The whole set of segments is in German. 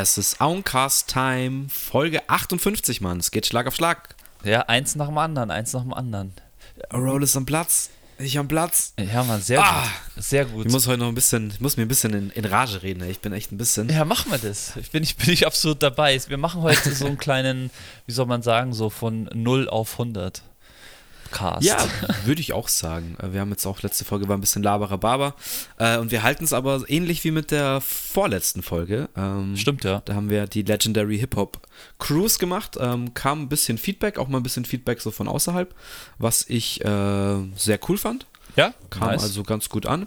Es ist Auncast Time, Folge 58, Mann. Es geht Schlag auf Schlag. Ja, eins nach dem anderen, eins nach dem anderen. Roll ist am Platz. Ich am Platz. Ja, Mann, sehr Ah. gut. Sehr gut. Ich muss heute noch ein bisschen, ich muss mir ein bisschen in, in Rage reden. ey. Ich bin echt ein bisschen. ja, machen wir das. Ich bin, ich bin ich absolut dabei. Wir machen heute so einen kleinen, wie soll man sagen, so von 0 auf 100 Cast. Ja, würde ich auch sagen. Äh, Wir haben jetzt auch, letzte Folge war ein bisschen Laberababer. Äh, und wir halten es aber ähnlich wie mit der vorletzten Folge. Ähm, Stimmt, ja. Da haben wir die Legendary Hip Hop Cruise gemacht. Ähm, kam ein bisschen Feedback, auch mal ein bisschen Feedback so von außerhalb, was ich äh, sehr cool fand. Ja, Kam nice. also ganz gut an.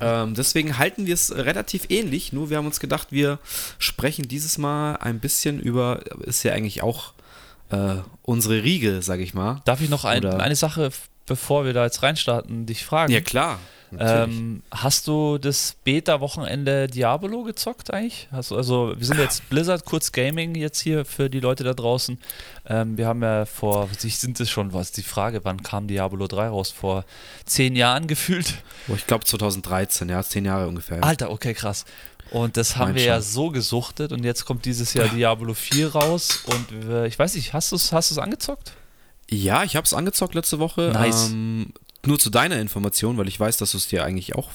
Ähm, deswegen halten wir es relativ ähnlich, nur wir haben uns gedacht, wir sprechen dieses Mal ein bisschen über, ist ja eigentlich auch äh, unsere Riege, sag ich mal. Darf ich noch ein, eine Sache, bevor wir da jetzt reinstarten, dich fragen? Ja, klar. Ähm, hast du das Beta-Wochenende Diablo gezockt eigentlich? Hast also wir sind jetzt Blizzard kurz Gaming jetzt hier für die Leute da draußen. Ähm, wir haben ja vor, sich sind es schon, was ist die Frage, wann kam Diablo 3 raus? Vor zehn Jahren gefühlt? Oh, ich glaube 2013, ja, zehn Jahre ungefähr. Alter, okay, krass. Und das haben Mein wir ja Scheiß. so gesuchtet und jetzt kommt dieses Jahr Diablo 4 raus und wir, ich weiß nicht, hast du es hast du's angezockt? Ja, ich habe es angezockt letzte Woche. Nice. Ähm, nur zu deiner Information, weil ich weiß, dass du es dir eigentlich auch.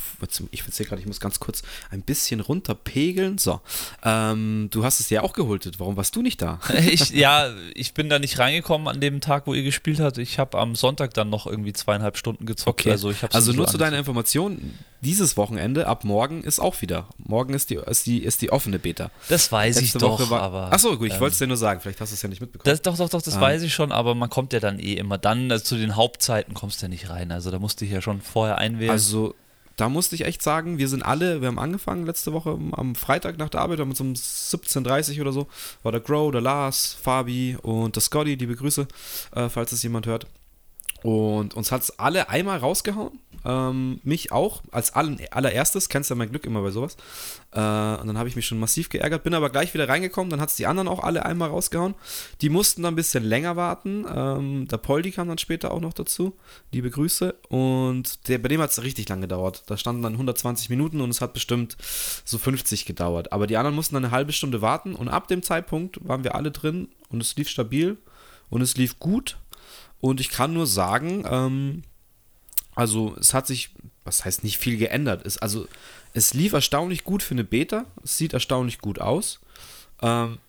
Ich sehe gerade, ich muss ganz kurz ein bisschen runterpegeln. So. Ähm, du hast es dir auch geholtet. Warum warst du nicht da? ich, ja, ich bin da nicht reingekommen an dem Tag, wo ihr gespielt habt. Ich habe am Sonntag dann noch irgendwie zweieinhalb Stunden gezockt. Also, ich hab's also nicht nur zu deiner Information, dieses Wochenende ab morgen ist auch wieder. Morgen ist die, ist die, ist die offene Beta. Das weiß ich Letzte doch, Woche war, aber. Achso, gut, ich ähm, wollte es dir nur sagen. Vielleicht hast du es ja nicht mitbekommen. Das, doch, doch, doch, das Ah. weiß ich schon, aber man kommt ja dann eh immer dann, also zu den Hauptzeiten kommst du ja nicht rein. Also da musste ich ja schon vorher einwählen. Also, da musste ich echt sagen, wir sind alle, wir haben angefangen letzte Woche am- Freitag nach der Arbeit, um so um 17.30 oder so, war der Grow, der Lars, Fabi und der Scotty, liebe Grüße, äh, falls es jemand hört. Und uns hat es alle einmal rausgehauen. Ähm, mich auch, als allererstes, kennst ja mein Glück immer bei sowas. Äh, und dann habe ich mich schon massiv geärgert, bin aber gleich wieder reingekommen, dann hat es die anderen auch alle einmal rausgehauen. Die mussten dann ein bisschen länger warten. Ähm, der Poldi kam dann später auch noch dazu. Liebe Grüße. Und der, bei dem hat es richtig lang gedauert. Da standen dann 120 Minuten und es hat bestimmt so 50 gedauert. Aber die anderen mussten dann eine halbe Stunde warten und ab dem Zeitpunkt waren wir alle drin und es lief stabil und es lief gut. Und ich kann nur sagen, ähm, also es hat sich, was heißt nicht viel geändert. Es, also es lief erstaunlich gut für eine Beta. Es sieht erstaunlich gut aus. Ähm,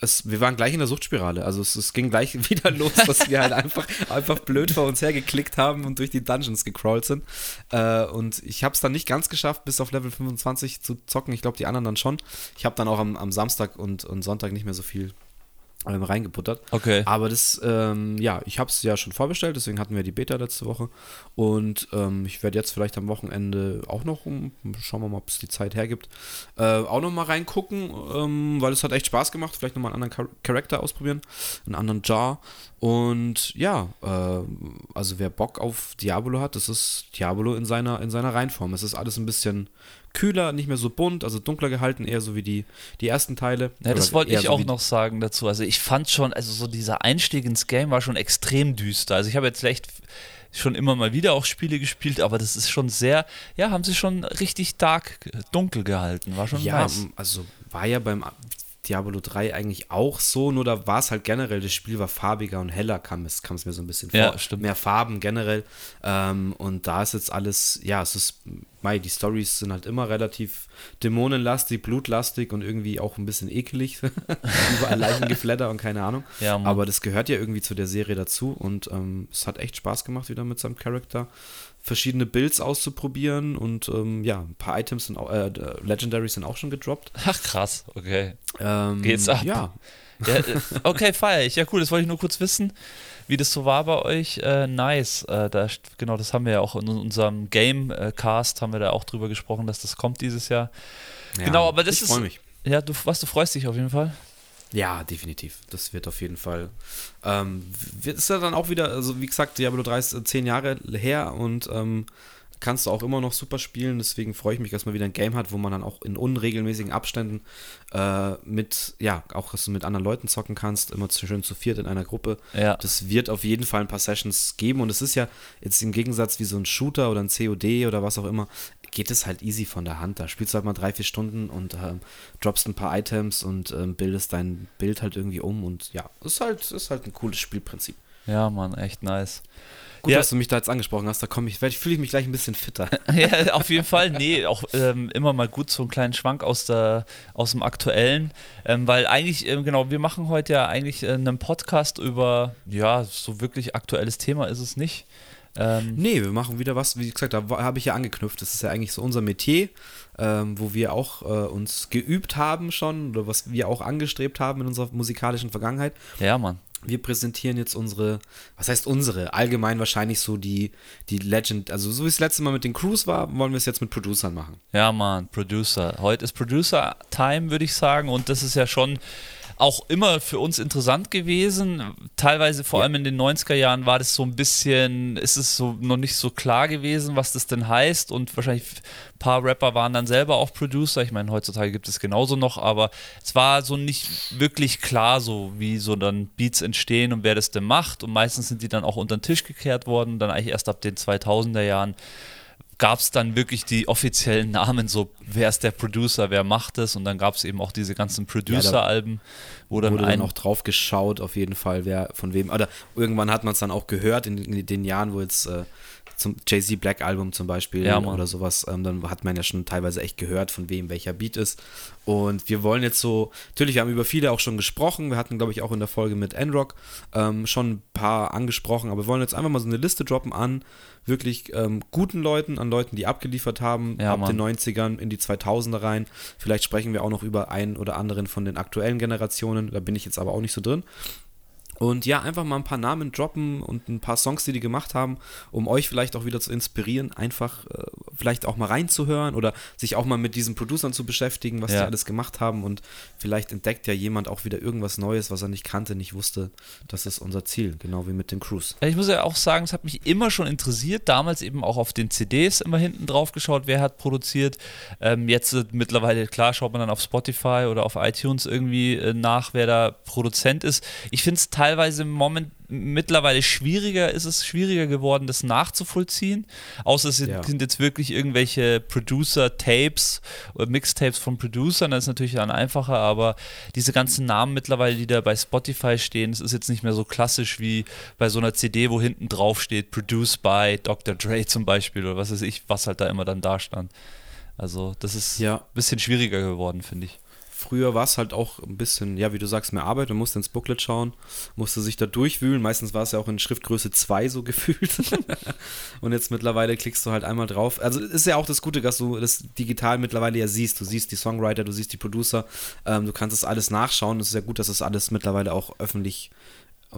es, wir waren gleich in der Suchtspirale. Also es, es ging gleich wieder los, dass wir halt einfach, einfach blöd vor uns hergeklickt haben und durch die Dungeons gecrawlt sind. Äh, und ich habe es dann nicht ganz geschafft, bis auf Level 25 zu zocken. Ich glaube, die anderen dann schon. Ich habe dann auch am, am Samstag und, und Sonntag nicht mehr so viel ähm, reingebuttert. okay. Aber das, ähm, ja, ich habe es ja schon vorbestellt, deswegen hatten wir die Beta letzte Woche. Und ähm, ich werde jetzt vielleicht am Wochenende auch noch, um, schauen wir mal, ob es die Zeit hergibt, äh, auch noch mal reingucken, ähm, weil es hat echt Spaß gemacht. Vielleicht noch mal einen anderen Char Charakter ausprobieren, einen anderen Jar. Und ja, äh, also wer Bock auf Diablo hat, das ist Diablo in seiner, in seiner Reinform. Es ist alles ein bisschen kühler, nicht mehr so bunt, also dunkler gehalten, eher so wie die, die ersten Teile. Ja, das wollte ich so auch noch sagen dazu. Also ich fand schon, also so dieser Einstieg ins Game war schon extrem düster. Also ich habe jetzt echt schon immer mal wieder auch Spiele gespielt, aber das ist schon sehr, ja, haben sie schon richtig dark, äh, dunkel gehalten. War schon Ja, nice. also war ja beim Diablo 3 eigentlich auch so, nur da war es halt generell, das Spiel war farbiger und heller, kam es, kam es mir so ein bisschen vor. Ja, stimmt. Mehr Farben generell. Ähm, und da ist jetzt alles, ja, es ist, mei, die Stories sind halt immer relativ dämonenlastig, blutlastig und irgendwie auch ein bisschen ekelig. Überall Leichengeflatter und keine Ahnung. Ja. Aber das gehört ja irgendwie zu der Serie dazu und ähm, es hat echt Spaß gemacht, wieder mit seinem Charakter verschiedene Builds auszuprobieren und ähm, ja, ein paar Items sind auch, äh, Legendaries sind auch schon gedroppt. Ach krass, okay. Ähm, Geht's ab? Ja, Ja, äh, okay, feier ich. Ja, cool, das wollte ich nur kurz wissen, wie das so war bei euch. Äh, nice. Äh, da, genau, das haben wir ja auch in unserem Game-Cast, haben wir da auch drüber gesprochen, dass das kommt dieses Jahr. ja, Genau, aber das ich ist- freue mich. Ja, du, was, du freust dich auf jeden Fall? Ja, definitiv. Das wird auf jeden Fall. Ähm, ist ja dann auch wieder, also wie gesagt, Diablo 3 ist äh, zehn Jahre her und ähm, kannst du auch immer noch super spielen. Deswegen freue ich mich, dass man wieder ein Game hat, wo man dann auch in unregelmäßigen Abständen äh, mit, ja, auch dass du mit anderen Leuten zocken kannst, immer schön zu viert in einer Gruppe. Ja. Das wird auf jeden Fall ein paar Sessions geben und es ist ja jetzt im Gegensatz wie so ein Shooter oder ein COD oder was auch immer geht es halt easy von der Hand. Da spielst du halt mal drei, vier Stunden und ähm, droppst ein paar Items und ähm, bildest dein Bild halt irgendwie um und ja, ist halt, ist halt ein cooles Spielprinzip. Ja, Mann, echt nice. Gut, Ja. dass du mich da jetzt angesprochen hast, da komme ich, fühle ich mich gleich ein bisschen fitter. ja, auf jeden Fall. Nee, auch ähm, immer mal gut so einen kleinen Schwank aus, der, aus dem Aktuellen. Ähm, weil eigentlich, ähm, genau, wir machen heute ja eigentlich äh, einen Podcast über, ja, so wirklich aktuelles Thema ist es nicht. Ähm, Nee, wir machen wieder was, wie gesagt, da habe ich ja angeknüpft. Das ist ja eigentlich so unser Metier, ähm, wo wir auch äh, uns geübt haben schon oder was wir auch angestrebt haben in unserer musikalischen Vergangenheit. ja, Mann. Wir präsentieren jetzt unsere, was heißt unsere? Allgemein wahrscheinlich so die, die Legend, also so wie es letzte Mal mit den Crews war, wollen wir es jetzt mit Producern machen. Ja, Mann, Producer. Heute ist Producer-Time, würde ich sagen. Und das ist ja schon auch immer für uns interessant gewesen. Teilweise, vor Ja. allem in den 90er Jahren, war das so ein bisschen, ist es so noch nicht so klar gewesen, was das denn heißt. Und wahrscheinlich ein paar Rapper waren dann selber auch Producer. Ich meine, heutzutage gibt es genauso noch, aber es war so nicht wirklich klar, so wie so dann Beats entstehen und wer das denn macht. Und meistens sind die dann auch unter den Tisch gekehrt worden. Dann eigentlich erst ab den 2000er Jahren gab es dann wirklich die offiziellen Namen, so wer ist der Producer, wer macht es und dann gab es eben auch diese ganzen Producer-Alben, wo dann Wurde dann auch drauf geschaut, auf jeden Fall, wer von wem. Oder irgendwann hat man es dann auch gehört in, in den Jahren, wo jetzt äh, zum Jay-Z Black Album zum Beispiel Ja, oder sowas, ähm, dann hat man ja schon teilweise echt gehört, von wem welcher Beat ist. Und wir wollen jetzt so, natürlich, wir haben über viele auch schon gesprochen. Wir hatten, glaube ich, auch in der Folge mit N-Rock ähm, schon ein paar angesprochen, aber wir wollen jetzt einfach mal so eine Liste droppen an wirklich ähm, guten Leuten, an Leuten, die abgeliefert haben, Ja, ab Mann. den 90ern in die 2000er rein. Vielleicht sprechen wir auch noch über einen oder anderen von den aktuellen Generationen, da bin ich jetzt aber auch nicht so drin. Und ja, einfach mal ein paar Namen droppen und ein paar Songs, die die gemacht haben, um euch vielleicht auch wieder zu inspirieren, einfach äh, vielleicht auch mal reinzuhören oder sich auch mal mit diesen Producern zu beschäftigen, was Ja. die alles gemacht haben. Und vielleicht entdeckt ja jemand auch wieder irgendwas Neues, was er nicht kannte, nicht wusste. Das ist unser Ziel, genau wie mit den Crews. Ich muss ja auch sagen, es hat mich immer schon interessiert, damals eben auch auf den CDs immer hinten drauf geschaut, wer hat produziert. Ähm, jetzt äh, mittlerweile, klar, schaut man dann auf Spotify oder auf iTunes irgendwie äh, nach, wer da Produzent ist. Ich finde es teilweise im Moment mittlerweile schwieriger, ist es schwieriger geworden, das nachzuvollziehen. Außer es sind, Ja. sind jetzt wirklich irgendwelche Producer-Tapes oder Mixtapes von Producern, das ist natürlich dann einfacher, aber diese ganzen Namen mittlerweile, die da bei Spotify stehen, das ist jetzt nicht mehr so klassisch wie bei so einer CD, wo hinten drauf steht, produced by Dr. Dre zum Beispiel oder was weiß ich, was halt da immer dann da stand. Also das ist Ja. ein bisschen schwieriger geworden, finde ich. Früher war es halt auch ein bisschen, ja, wie du sagst, mehr Arbeit. Man musste ins Booklet schauen, musste sich da durchwühlen. Meistens war es ja auch in Schriftgröße 2 so gefühlt. Und jetzt mittlerweile klickst du halt einmal drauf. Also ist ja auch das Gute, dass du das digital mittlerweile ja siehst. Du siehst die Songwriter, du siehst die Producer. Ähm, du kannst das alles nachschauen. Es ist ja gut, dass das alles mittlerweile auch öffentlich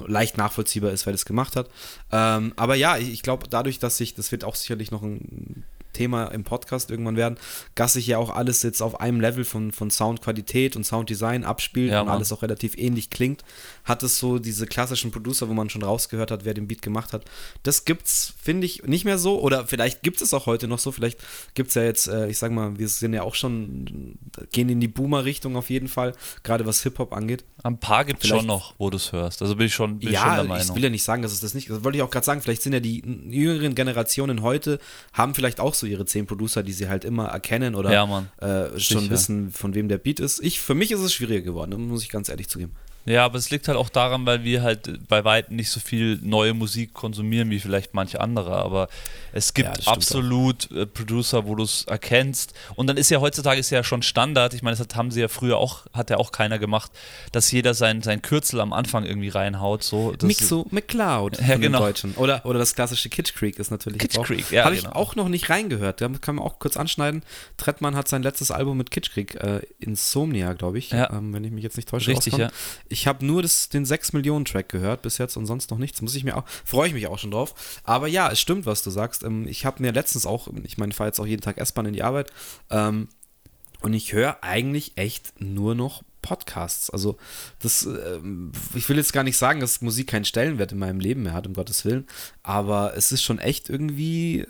leicht nachvollziehbar ist, wer das gemacht hat. Ähm, aber ja, ich, ich glaube, dadurch, dass sich, das wird auch sicherlich noch ein Thema im Podcast irgendwann werden, dass sich ja auch alles jetzt auf einem Level von, von Soundqualität und Sounddesign abspielt Ja, und Mann. alles auch relativ ähnlich klingt, hat es so diese klassischen Producer, wo man schon rausgehört hat, wer den Beat gemacht hat. Das gibt's, finde ich, nicht mehr so. Oder vielleicht gibt es auch heute noch so. Vielleicht gibt es ja jetzt, äh, ich sag mal, wir sind ja auch schon, gehen in die Boomer-Richtung auf jeden Fall, gerade was Hip-Hop angeht. Ein paar gibt es schon noch, wo du es hörst. Also bin ich schon, bin ich schon Ja, der ich Meinung. will ja nicht sagen, dass es das nicht. Das wollte ich auch gerade sagen. Vielleicht sind ja die jüngeren Generationen heute, haben vielleicht auch so ihre zehn Producer, die sie halt immer erkennen oder Ja, äh, schon wissen, von wem der Beat ist. Ich, für mich ist es schwieriger geworden, muss ich ganz ehrlich zugeben. Ja, aber es liegt halt auch daran, weil wir halt bei weitem nicht so viel neue Musik konsumieren wie vielleicht manche andere. Aber es Ja, gibt stimmt absolut äh, Producer, wo du es erkennst. Und dann ist ja heutzutage ist ja schon Standard. Ich meine, das haben sie ja früher auch, hat ja auch keiner gemacht, dass jeder sein, sein Kürzel am Anfang irgendwie reinhaut. So, Mixo McCloud Ja, genau. den Deutschen. Oder, oder das klassische Kitsch Creek ist natürlich Kitsch auch. Creek, ja, Habe ich genau. auch noch nicht reingehört. Da kann man auch kurz anschneiden. Trettmann hat sein letztes Album mit Kitsch Creek, äh, Insomnia, glaube ich, Ja. ähm, wenn ich mich jetzt nicht täusche. Richtig, rauskommt. ja. Ich habe nur das, den 6 Millionen Track gehört bis jetzt und sonst noch nichts. Muss ich mir auch, freue ich mich auch schon drauf. Aber ja, es stimmt, was du sagst. Ähm, ich habe mir letztens auch, ich meine, ich fahre jetzt auch jeden Tag S-Bahn in die Arbeit ähm, und ich höre eigentlich echt nur noch Podcasts. Also das, ähm, ich will jetzt gar nicht sagen, dass Musik keinen Stellenwert in meinem Leben mehr hat, um Gottes Willen, aber es ist schon echt irgendwie, äh,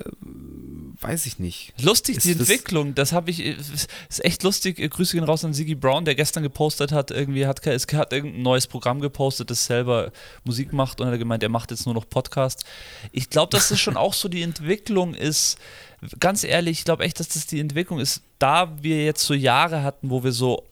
weiß ich nicht. Lustig, Ist die das- Entwicklung, das habe ich, ist echt lustig. Grüße gehen raus an Sigi Brown, der gestern gepostet hat, irgendwie hat, es hat irgendein neues Programm gepostet, das selber Musik macht und hat gemeint, er macht jetzt nur noch Podcast. Ich glaube, dass das schon auch so die Entwicklung ist. Ganz ehrlich, ich glaube echt, dass das die Entwicklung ist, da wir jetzt so Jahre hatten, wo wir so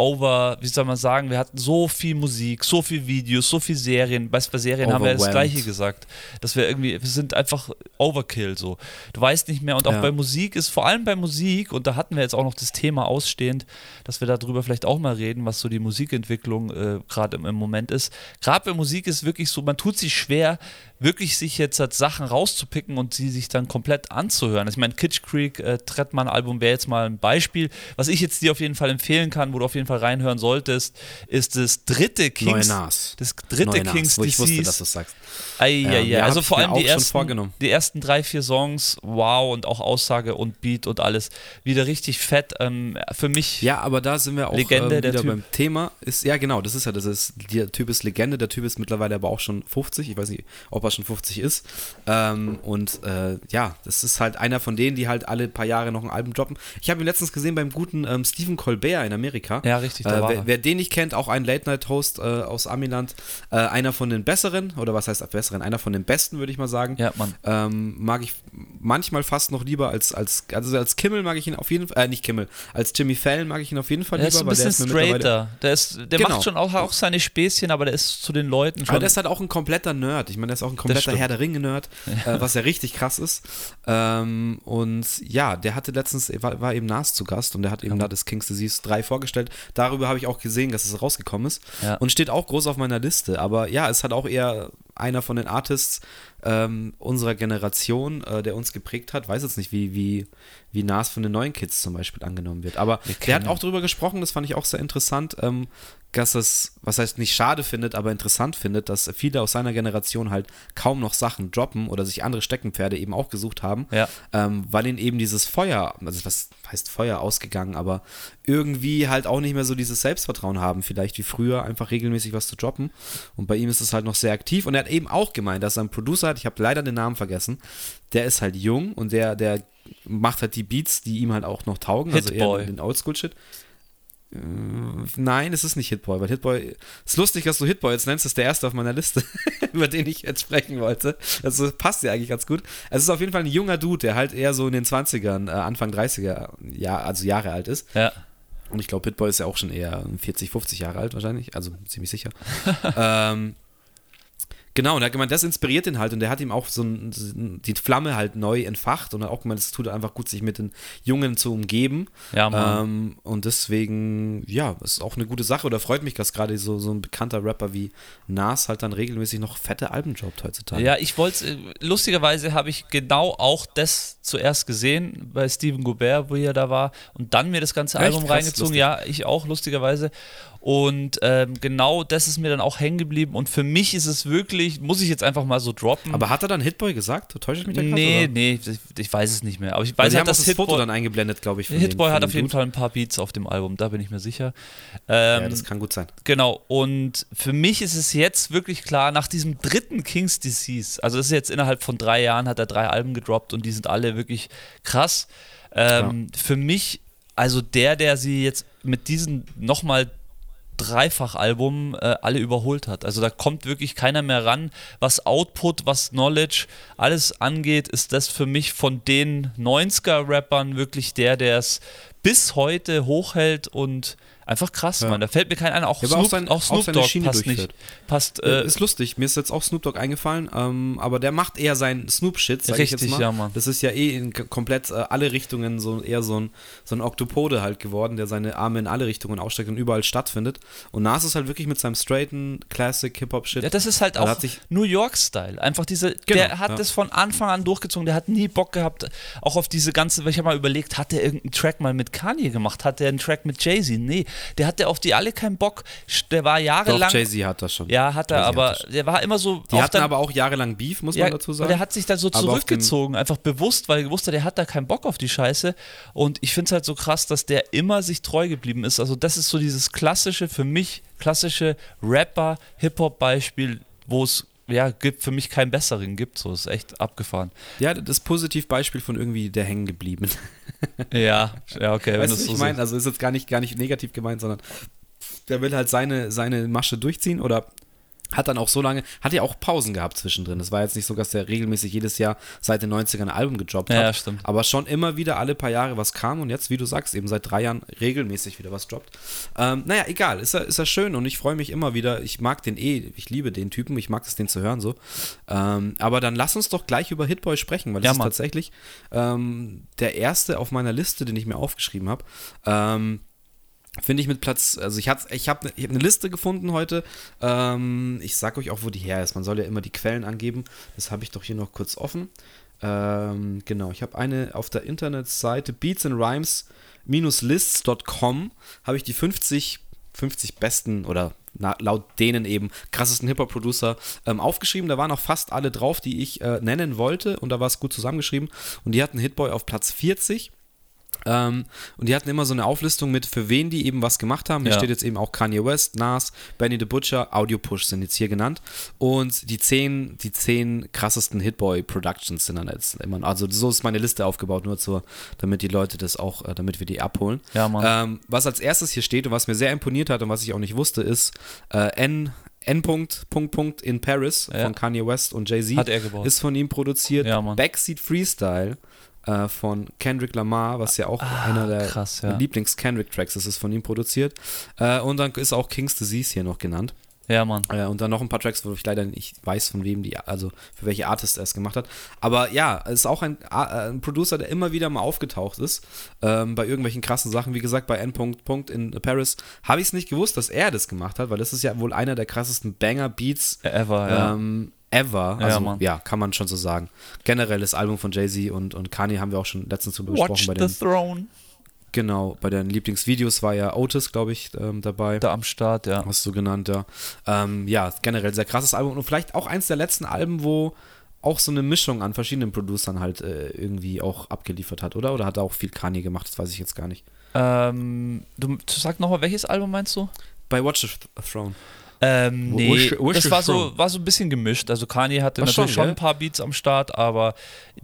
over, wie soll man sagen, wir hatten so viel Musik, so viel Videos, so viel Serien. Weißt du, bei Serien haben wir das. Gleiche gesagt, dass wir irgendwie, wir sind einfach Overkill so. Du weißt nicht mehr und auch Ja. bei Musik ist, vor allem bei Musik, und da hatten wir jetzt auch noch das Thema ausstehend, dass wir darüber vielleicht auch mal reden, was so die Musikentwicklung äh, gerade im, im Moment ist. Gerade bei Musik ist wirklich so, man tut sich schwer, wirklich sich jetzt als Sachen rauszupicken und sie sich dann komplett anzuhören. Ich meine, Kitsch Creek, äh, Trettmann-Album wäre jetzt mal ein Beispiel. Was ich jetzt dir auf jeden Fall empfehlen kann, wo du auf jeden Fall reinhören solltest, ist das dritte Kings. Neue Nas. Das dritte Neue Nas, Kings wo ich wusste, Disease. dass du es sagst. Ei, Ja, ei. ja, Also vor allem die ersten, die ersten drei, vier Songs, wow, und auch Aussage und Beat und alles. Wieder richtig fett. Ähm, für mich, Ja, aber da sind wir auch Legende, ähm, der wieder Typ. beim Thema. Ist, ja, genau, das ist ja, das ist, der Typ ist Legende, der Typ ist mittlerweile aber auch schon 50. Ich weiß nicht, ob er schon 50 ist. Ähm, und äh, ja, das ist halt einer von denen, die halt alle paar Jahre noch ein Album droppen. Ich habe ihn letztens gesehen beim guten ähm, Stephen Colbert in Amerika. Ja, richtig, Äh, wer, er. wer den nicht kennt, auch ein Late-Night-Host äh, aus Amiland. Äh, einer von den besseren, oder was heißt besseren? Einer von den besten, würde ich mal sagen. ja, Mann. Ähm, mag ich manchmal fast noch lieber als, als, also als Kimmel mag ich ihn auf jeden Fall, äh, nicht Kimmel, als Jimmy Fallon mag ich ihn auf jeden Fall Der lieber, ist ein weil der bisschen ist straighter. Der, ist, der Genau. macht schon auch, auch seine Späßchen, aber der ist zu den Leuten schon. Aber der ist halt auch ein kompletter Nerd. Ich meine, der ist auch ein kompletter. Herr der Ringe-Nerd, äh, was ja richtig krass ist. Ähm, und ja, der hatte letztens, war, war eben Nas zu Gast und der hat eben da das King's Disease 3 vorgestellt. Darüber habe ich auch gesehen, dass es rausgekommen ist. Ja. Und steht auch groß auf meiner Liste. Aber ja, es hat auch eher einer von den Artists ähm, unserer Generation, äh, der uns geprägt hat. Weiß jetzt nicht, wie, wie, wie Nas von den neuen Kids zum Beispiel angenommen wird. Aber Wir der hat auch darüber gesprochen, das fand ich auch sehr interessant, ähm, dass es, was heißt nicht schade findet, aber interessant findet, dass viele aus seiner Generation halt kaum noch Sachen droppen oder sich andere Steckenpferde eben auch gesucht haben, Ja. ähm, weil ihnen eben dieses Feuer, also was heißt Feuer ausgegangen, aber irgendwie halt auch nicht mehr so dieses Selbstvertrauen haben, vielleicht wie früher, einfach regelmäßig was zu droppen. Und bei ihm ist es halt noch sehr aktiv. Und er hat eben auch gemeint, dass er einen Producer hat, ich habe leider den Namen vergessen, der ist halt jung und der, der macht halt die Beats, die ihm halt auch noch taugen, also Hitboy. eher den Oldschool-Shit. Nein, es ist nicht Hitboy, weil Hitboy, ist lustig, dass du Hitboy jetzt nennst, ist der erste auf meiner Liste, über den ich jetzt sprechen wollte. Also passt ja eigentlich ganz gut. Es ist auf jeden Fall ein junger Dude, der halt eher so in den 20ern, äh, Anfang 30er, ja, also Jahre alt ist. Ja. Und ich glaube, Hitboy ist ja auch schon eher 40, 50 Jahre alt wahrscheinlich, also ziemlich sicher. ähm, genau, und er hat gemeint, das inspiriert ihn halt und der hat ihm auch so ein, die Flamme halt neu entfacht und hat auch gemeint, es tut einfach gut, sich mit den Jungen zu umgeben. Ja. Ähm, und deswegen, ja, ist auch eine gute Sache oder freut mich, dass gerade so, so ein bekannter Rapper wie Nas halt dann regelmäßig noch fette Alben droppt heutzutage. Ja, ich wollte, lustigerweise habe ich genau auch das zuerst gesehen bei Steven Goubert, wo er da war, und dann mir das ganze Echt? Album Krass, reingezogen. lustig. Ja, ich auch, lustigerweise. Und ähm, genau das ist mir dann auch hängen geblieben. Und für mich ist es wirklich, muss ich jetzt einfach mal so droppen. Aber hat er dann Hitboy gesagt? Täusche ich mich da gerade? nee, oder? nee, ich, ich weiß es nicht mehr. Aber ich weiß sie halt, dass das Foto Hitboy, dann eingeblendet, glaube ich. Hitboy dem- hat auf jeden Dude. Fall ein paar Beats auf dem Album, da bin ich mir sicher. Ähm, Ja, das kann gut sein. Genau, und für mich ist es jetzt wirklich klar, nach diesem dritten King's Disease, also das ist jetzt innerhalb von drei Jahren, hat er drei Alben gedroppt und die sind alle wirklich krass. Ähm, Für mich, also der, der sie jetzt mit diesen nochmal Dreifach-Album äh, alle überholt hat. Also da kommt wirklich keiner mehr ran. Was Output, was Knowledge, alles angeht, ist das für mich von den 90er-Rappern wirklich der, der es bis heute hochhält und einfach krass, Ja. Mann. Da fällt mir kein ein. Auch Ja, auch Snoop, sein- auch auch Snoop Dogg Schiene passt durchführt. nicht. Passt, Äh, ist lustig, mir ist jetzt auch Snoop Dogg eingefallen, ähm, aber der macht eher seinen Snoop-Shit, sag ich Richtig, jetzt mal. ja, Mann. Das ist ja eh in komplett äh, alle Richtungen so eher so ein, so ein Oktopode halt geworden, der seine Arme in alle Richtungen ausstreckt und überall stattfindet. Und Nas ist halt wirklich mit seinem straighten Classic-Hip-Hop-Shit. Ja, das ist halt auch New York-Style. Einfach diese, Genau, der hat ja. das von Anfang an durchgezogen. Der hat nie Bock gehabt, auch auf diese ganze, ich habe mal überlegt, hat der irgendeinen Track mal mit Kanye gemacht? Hat der einen Track mit Jay-Z? Nee, der hatte auf die alle keinen Bock. Der war jahrelang. Doch, Jay-Z hat das schon. Ja, hat er, aber hat der war immer so. Die hatten dann- aber auch jahrelang Beef, muss ja, man dazu sagen. Der hat sich dann so zurückgezogen, einfach bewusst, weil er gewusst hat, der hat da keinen Bock auf die Scheiße. Und ich finde es halt so krass, dass der immer sich treu geblieben ist. Also, das ist so dieses klassische, für mich, klassische Rapper-Hip-Hop-Beispiel, wo es ja gibt, für mich keinen besseren gibt. So ist echt abgefahren. ja, das Positivbeispiel von irgendwie der hängen geblieben. Ja, ja, okay. wenn weißt du du, es ich so meine, also ist jetzt gar nicht, gar nicht negativ gemeint, sondern der will halt seine, seine Masche durchziehen oder hat dann auch so lange, hat ja auch Pausen gehabt zwischendrin. Es war jetzt nicht so, dass der regelmäßig jedes Jahr seit den 90ern ein Album gedroppt hat. ja, stimmt. Aber schon immer wieder alle paar Jahre was kam und jetzt, wie du sagst, eben seit drei Jahren regelmäßig wieder was droppt. Ähm, naja, egal, ist ja, ist ja schön und ich freue mich immer wieder. Ich mag den eh, ich liebe den Typen, ich mag es, den zu hören so. Ähm, aber dann lass uns doch gleich über Hitboy sprechen, weil das Ja, ist Mann. tatsächlich ähm, der erste auf meiner Liste, den ich mir aufgeschrieben habe. Ähm, Finde ich mit Platz, also ich, ich habe ich hab eine Liste gefunden heute. Ähm, ich sag euch auch, wo die her ist. Man soll ja immer die Quellen angeben. Das habe ich doch hier noch kurz offen. Ähm, genau, ich habe eine auf der Internetseite beatsandrhymes-lists.com habe ich die 50, 50 besten oder na, laut denen eben krassesten Hip-Hop-Producer ähm, aufgeschrieben. Da waren auch fast alle drauf, die ich äh, nennen wollte und da war es gut zusammengeschrieben. Und die hatten Hitboy auf Platz 40. Ähm, und die hatten immer so eine Auflistung mit, für wen die eben was gemacht haben. Hier Ja. steht jetzt eben auch Kanye West, Nas, Benny the Butcher, Audio Push sind jetzt hier genannt. Und die zehn, die zehn krassesten Hitboy Productions sind dann jetzt immer. Also so ist meine Liste aufgebaut, nur zur, damit die Leute das auch, äh, damit wir die abholen. Ja, Mann. Ähm, was als erstes hier steht und was mir sehr imponiert hat und was ich auch nicht wusste, ist äh, N. N. Punkt, Punkt, Punkt in Paris Ja. von Kanye West und Jay-Z Hat er gebaut. ist von ihm produziert. Ja, Mann. Backseat Freestyle äh, von Kendrick Lamar, was ja auch einer der Ah, krass, ja. Lieblings-Kendrick-Tracks ist, ist von ihm produziert. Äh, und dann ist auch King's Disease hier noch genannt. Ja, Mann. Äh, und dann noch ein paar Tracks, wo ich leider nicht weiß, von wem die, also für welche Artist er es gemacht hat. Aber ja, es ist auch ein, äh, ein Producer, der immer wieder mal aufgetaucht ist. Ähm, bei irgendwelchen krassen Sachen. Wie gesagt, bei N. Punkt, Punkt in Paris habe ich es nicht gewusst, dass er das gemacht hat, weil das ist ja wohl einer der krassesten Banger-Beats Ever, ja. ähm, ever. Ja, Also, Mann. ja, kann man schon so sagen. Generell das Album von Jay-Z und, und Kanye haben wir auch schon letztens drüber gesprochen. Watch Bei the den, Throne. genau, bei den Lieblingsvideos war ja Otis, glaube ich, ähm, dabei. Da am Start, ja. Hast du genannt, ja. Ähm, ja, generell sehr krasses Album und vielleicht auch eins der letzten Alben, wo auch so eine Mischung an verschiedenen Producern halt äh, irgendwie auch abgeliefert hat, oder? Oder hat er auch viel Kanye gemacht? Das weiß ich jetzt gar nicht. Ähm, du sag nochmal, welches Album meinst du? Bei Watch the Throne. Ähm, nee, Wish- Wish das war so, war so ein bisschen gemischt. Also Kanye hatte natürlich schon, schon, ein paar Beats am Start, aber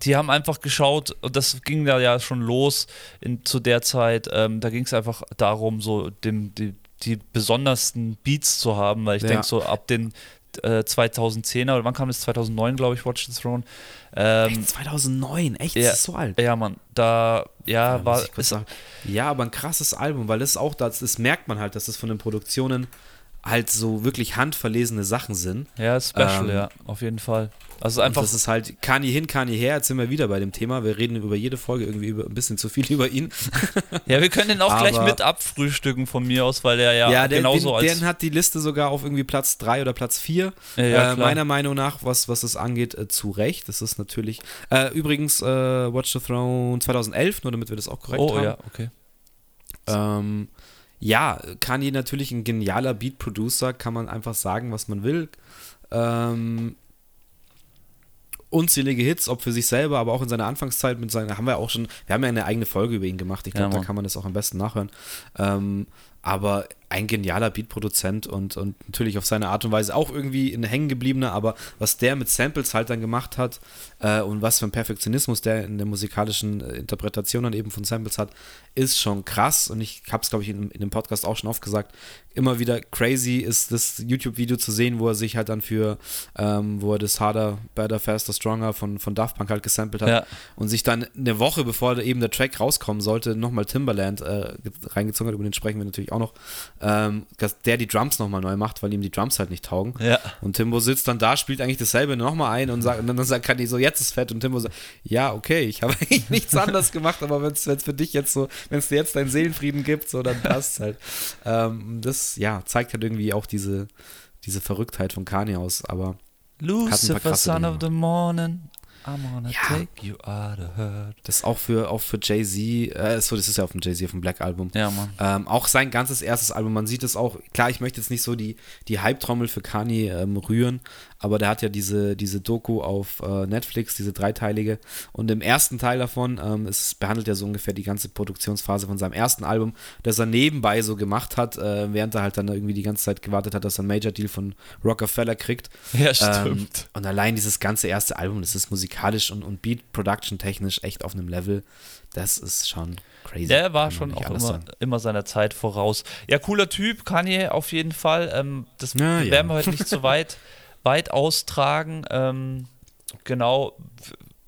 die haben einfach geschaut, und das ging da ja schon los in, zu der Zeit. Ähm, da ging es einfach darum, so dem, die, die besondersten Beats zu haben, weil ich Ja. denke, so ab den äh, 2010er, oder wann kam es? 2009, glaube ich, Watch the Throne. Ähm, Echt, 2009, echt? ja. Das ist so alt. ja, Mann, da, ja, Ja, war, ist, ja, aber ein krasses Album, weil das ist auch, das, das merkt man halt, dass das von den Produktionen halt so wirklich handverlesene Sachen sind. ja, ist special, Ähm, ja, auf jeden Fall. Also einfach, das ist halt Kanye hin, Kanye her. Jetzt sind wir wieder bei dem Thema. Wir reden über jede Folge irgendwie über, ein bisschen zu viel über ihn. ja, wir können den auch gleich aber- mit abfrühstücken von mir aus, weil der ja, Ja, der, genauso den, als. den hat die Liste sogar auf irgendwie Platz 3 oder Platz 4. Ja, ja, äh, meiner Meinung nach, was, was das angeht, äh, zu Recht. Das ist natürlich. Äh, übrigens, äh, Watch the Throne 2011, nur damit wir das auch korrekt oh haben. ja, okay. Ähm, ja, Kanye natürlich ein genialer Beat-Producer, kann man einfach sagen, was man will. Ähm, unzählige Hits, ob für sich selber, aber auch in seiner Anfangszeit mit seinen, haben wir auch schon, wir haben ja eine eigene Folge über ihn gemacht. Ich Ja, glaube, da Mann. kann man das auch am besten nachhören. Ähm, aber ein genialer Beatproduzent und, und natürlich auf seine Art und Weise auch irgendwie ein hängengebliebener, aber was der mit Samples halt dann gemacht hat äh, und was für ein Perfektionismus der in der musikalischen äh, Interpretation dann eben von Samples hat, ist schon krass. Und ich habe es, glaube ich, in, in dem Podcast auch schon oft gesagt, immer wieder crazy ist das YouTube-Video zu sehen, wo er sich halt dann für, ähm, wo er das Harder, Better, Faster, Stronger von, von Daft Punk halt gesampelt hat Ja. und sich dann eine Woche bevor eben der Track rauskommen sollte, nochmal Timberland äh, ge- reingezogen hat, über den sprechen wir natürlich auch noch, ähm, dass der die Drums nochmal neu macht, weil ihm die Drums halt nicht taugen. Ja. Und Timbo sitzt dann da, spielt eigentlich dasselbe nochmal ein und, sagt, und dann sagt Kanye so, jetzt ist fett. Und Timbo sagt, ja, okay, ich habe eigentlich nichts anderes gemacht, aber wenn es für dich jetzt so, wenn es dir jetzt deinen Seelenfrieden gibt, so, dann passt halt. Ähm, das, ja, zeigt halt irgendwie auch diese, diese Verrücktheit von Kanye aus, aber Lucifer, son of the morning. I'm gonna Ja. take you out of her. Das ist auch für, auch für Jay-Z, äh, so, das ist ja auf dem Jay-Z, auf dem Black Album. Ja, Mann. Ähm, auch sein ganzes erstes Album, man sieht es auch, klar, ich möchte jetzt nicht so die, die Hype-Trommel für Kanye ähm, rühren, aber der hat ja diese, diese Doku auf äh, Netflix, diese dreiteilige. Und im ersten Teil davon, ähm, es behandelt ja so ungefähr die ganze Produktionsphase von seinem ersten Album, das er nebenbei so gemacht hat, äh, während er halt dann irgendwie die ganze Zeit gewartet hat, dass er einen Major-Deal von Rockefeller kriegt. Ja, Ähm, stimmt. und allein dieses ganze erste Album, das ist musikalisch und, und Beat-Production-technisch echt auf einem Level, das ist schon crazy. Der war schon auch immer, immer seiner Zeit voraus. Ja, cooler Typ, Kanye auf jeden Fall. Ähm, das Ja, ja. werden wir heute nicht so weit, weit austragen. Ähm, genau,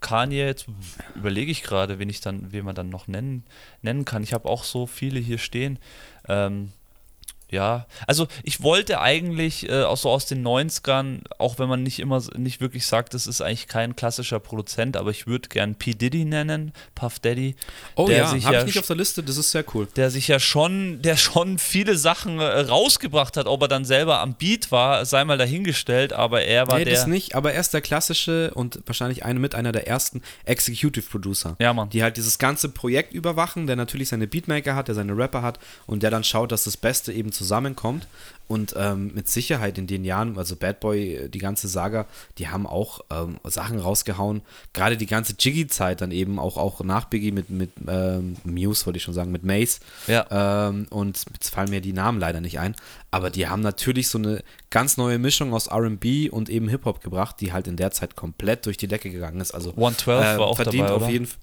Kanye, jetzt überlege ich gerade, wen ich dann, wen man dann noch nennen, nennen kann. Ich habe auch so viele hier stehen. Ähm, ja, also ich wollte eigentlich äh, auch so aus den 90ern, auch wenn man nicht immer nicht wirklich sagt, das ist eigentlich kein klassischer Produzent, aber ich würde gern P. Diddy nennen, Puff Daddy. Oh der ja, sich habe ja ich nicht auf der Liste, das ist sehr cool. der sich ja schon, der schon viele Sachen äh, rausgebracht hat, ob er dann selber am Beat war, sei mal dahingestellt, aber er war Nee, der. das nicht, aber er ist der klassische und wahrscheinlich eine mit einer der ersten Executive Producer. Ja, Mann. Die halt dieses ganze Projekt überwachen, der natürlich seine Beatmaker hat, der seine Rapper hat und der dann schaut, dass das Beste eben zusammenkommt. Und ähm, mit Sicherheit in den Jahren, also Bad Boy, äh, die ganze Saga, die haben auch ähm, Sachen rausgehauen. Gerade die ganze Jiggy-Zeit dann eben, auch, auch nach Biggie mit, mit ähm, Muse, wollte ich schon sagen, mit Mace. Ja. Ähm, und jetzt fallen mir die Namen leider nicht ein. Aber die haben natürlich so eine ganz neue Mischung aus RB und eben Hip-Hop gebracht, die halt in der Zeit komplett durch die Decke gegangen ist. Also 112 äh, war auch verdient dabei, auf jeden Fall.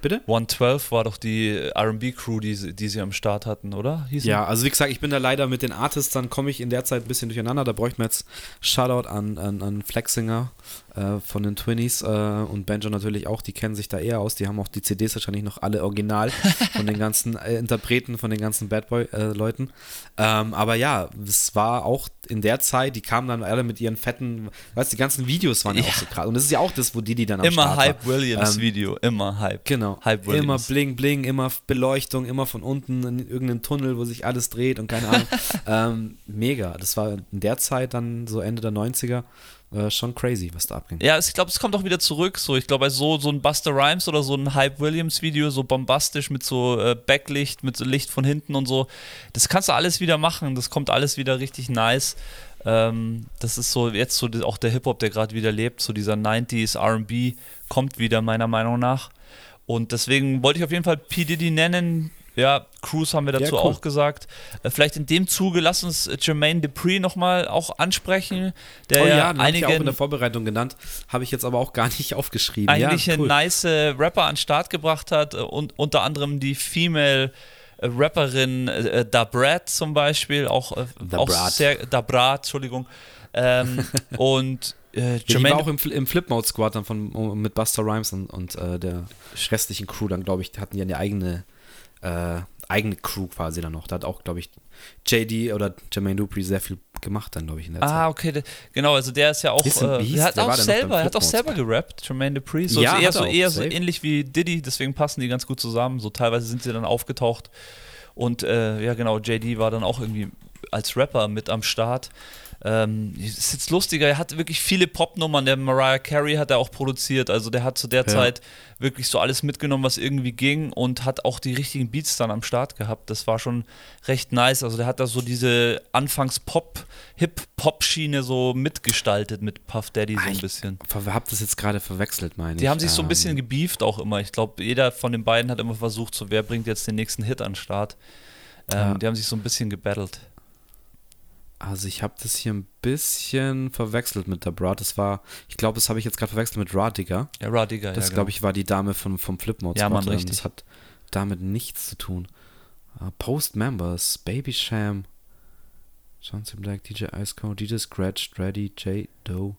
Bitte? 112 war doch die RB-Crew, die, sie- die sie am Start hatten, oder? Hießen? Ja, also wie gesagt, ich bin da leider mit den Artists, dann komme ich in der Zeit ein bisschen durcheinander. Da bräuchten wir jetzt Shoutout an, an, an Flexinger äh, von den Twinnies äh, und Benjo natürlich auch, die kennen sich da eher aus. Die haben auch die CDs wahrscheinlich noch alle original von den ganzen äh, Interpreten, von den ganzen Bad Boy-Leuten. ähm, aber ja, es war auch in der Zeit, die kamen dann alle mit ihren fetten, weißt du, die ganzen Videos waren ja, auch so krass. Und das ist ja auch das, wo die, die dann am Immer Start Hype war. Williams Ähm, Video, immer Hype. Genau. Hype immer Williams. bling bling, immer Beleuchtung, immer von unten in irgendeinen Tunnel, wo sich alles dreht und keine Ahnung. ähm, mega. Das war in der Zeit dann so Ende der 90er äh, schon crazy, was da abging. Ja, ich glaube, es kommt auch wieder zurück. So, ich glaube, so, so ein Buster Rhymes oder so ein Hype Williams Video, so bombastisch mit so äh, Backlicht, mit so Licht von hinten und so, das kannst du alles wieder machen. Das kommt alles wieder richtig nice. Ähm, das ist so jetzt so auch der Hip-Hop, der gerade wieder lebt. So dieser 90s RB kommt wieder, meiner Meinung nach. Und deswegen wollte ich auf jeden Fall P. Diddy nennen. Ja, Cruise haben wir dazu Ja, cool. auch gesagt. Äh, vielleicht in dem Zuge, lass uns äh, Jermaine Dupri nochmal auch ansprechen. Der oh ja, den habe ich auch in einigen der Vorbereitung genannt, habe ich jetzt aber auch gar nicht aufgeschrieben. eigentlich ja, cool. nice äh, Rapper an den Start gebracht hat und unter anderem die Female Rapperin äh, Dabrat zum Beispiel, auch, äh, auch Dabrat. sehr, Dabrat, Entschuldigung. Ähm, und äh, Ja, war Jermaine, auch im, im Flipmode-Squad dann von, mit Buster Rhymes und, und äh, der restlichen Crew dann, glaube ich, die hatten ja eine eigene, äh, eigene Crew quasi dann noch. Da hat auch, glaube ich, JD oder Jermaine Dupri sehr viel gemacht dann, glaube ich, in der Zeit. Ah, okay, der, genau, also der ist ja auch, denn- äh, hat auch selber, er hat auch selber gerappt, Jermaine Dupri, so, Ja, eher, er so, eher so ähnlich wie Diddy, deswegen passen die ganz gut zusammen, so teilweise sind sie dann aufgetaucht und äh, ja genau, JD war dann auch irgendwie als Rapper mit am Start. Ähm, ist jetzt lustiger, er hat wirklich viele Popnummern, der Mariah Carey hat er auch produziert, also der hat zu der Ja. Zeit wirklich so alles mitgenommen, was irgendwie ging und hat auch die richtigen Beats dann am Start gehabt. Das war schon recht nice. Also der hat da so diese Anfangs-Pop, Hip-Pop-Schiene so mitgestaltet mit Puff Daddy so Ah, ein ich- bisschen. Hab das jetzt gerade verwechselt, meine ich. Die haben sich so ein Ähm, bisschen gebieft auch immer. Ich glaube, jeder von den beiden hat immer versucht, so wer bringt jetzt den nächsten Hit an den Start. Ähm, Ja. Die haben sich so ein bisschen gebattelt. Also ich habe das hier ein bisschen verwechselt mit der Broad. Das war, ich glaube, das habe ich jetzt gerade verwechselt mit Raw Digger. Ja, Raw Digger, Das, ja, glaube genau. ich, war die Dame von, vom Flipmode. Ja, Ähm, richtig. Das hat damit nichts zu tun. Uh, Post Members, Baby Sham, Johnson Black, DJ Ice DJ Scratch, Dreddy, J. Doe.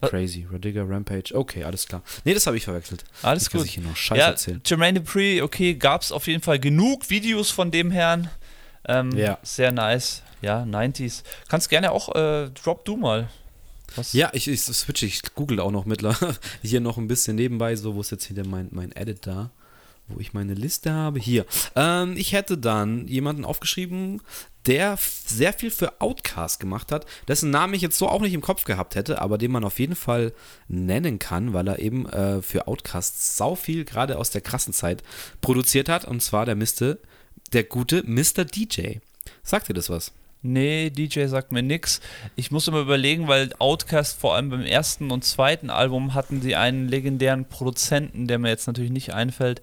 Was? Crazy, Radiga, Rampage. Okay, alles klar. Nee, das habe ich verwechselt. Alles dass gut. ich hier noch Scheiß Ja, erzähle. Jermaine Dupri, okay, gab es auf jeden Fall genug Videos von dem Herrn. Ähm, Ja. Sehr nice. Ja, 90s. Kannst gerne auch, äh, drop du mal. Was? Ja, ich, ich switche, ich google auch noch mittlerweile hier noch ein bisschen nebenbei, so wo ist jetzt hinter mein, mein Edit da. wo ich meine Liste habe. Hier. Ähm, ich hätte dann jemanden aufgeschrieben, der sehr viel für Outcast gemacht hat, dessen Namen ich jetzt so auch nicht im Kopf gehabt hätte, aber den man auf jeden Fall nennen kann, weil er eben äh, für Outcast sau viel, gerade aus der krassen Zeit, produziert hat. Und zwar der Miste, der gute Mr. DJ. Sagt dir das was? Nee, DJ sagt mir nix. Ich muss immer überlegen, weil Outcast vor allem beim ersten und zweiten Album hatten sie einen legendären Produzenten, der mir jetzt natürlich nicht einfällt.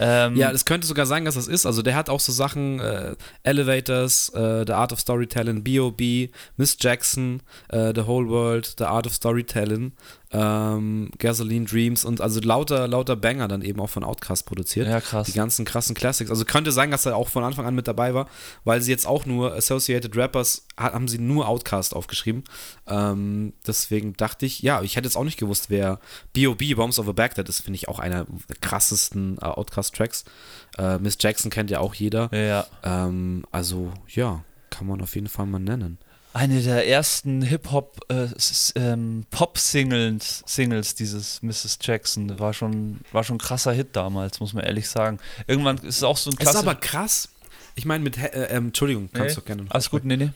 Ähm, ja, es könnte sogar sein, dass das ist. Also der hat auch so Sachen, äh, Elevators, äh, The Art of Storytelling, B.O.B., Miss Jackson, äh, The Whole World, The Art of Storytelling ähm, Gasoline Dreams und also lauter, lauter Banger dann eben auch von Outcast produziert. Ja, krass. Die ganzen krassen Classics. Also könnte sein, dass er auch von Anfang an mit dabei war, weil sie jetzt auch nur Associated Rappers haben sie nur Outcast aufgeschrieben. Ähm, deswegen dachte ich, ja, ich hätte jetzt auch nicht gewusst, wer B.O.B. Bombs of a Baghdad ist, finde ich auch einer der krassesten äh, Outcast-Tracks. Äh, Miss Jackson kennt ja auch jeder. Ja. Ähm, also, ja, kann man auf jeden Fall mal nennen eine der ersten Hip-Hop äh, ähm, Singles dieses Mrs. Jackson. War schon, war schon ein krasser Hit damals, muss man ehrlich sagen. Irgendwann ist es auch so ein krasser. Ist aber krass. Ich meine, mit, äh, äh, Entschuldigung, kannst nee, du gerne. Alles gut, nee, nee.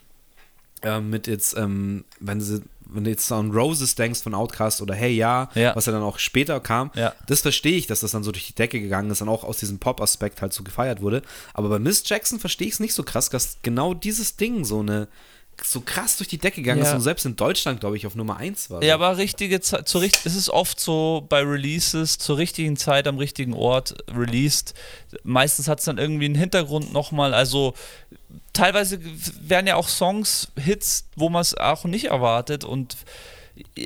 Äh, mit jetzt, ähm, wenn, sie, wenn du jetzt an Roses denkst von Outcast oder Hey Ja, ja. was ja dann auch später kam, ja. das verstehe ich, dass das dann so durch die Decke gegangen ist und auch aus diesem Pop-Aspekt halt so gefeiert wurde. Aber bei Miss Jackson verstehe ich es nicht so krass, dass genau dieses Ding so eine so krass durch die Decke gegangen ja. ist und selbst in Deutschland, glaube ich, auf Nummer 1 war. Ja, aber richtige Zeit, zur, es ist oft so bei Releases, zur richtigen Zeit am richtigen Ort released. Meistens hat es dann irgendwie einen Hintergrund nochmal, also teilweise werden ja auch Songs Hits, wo man es auch nicht erwartet und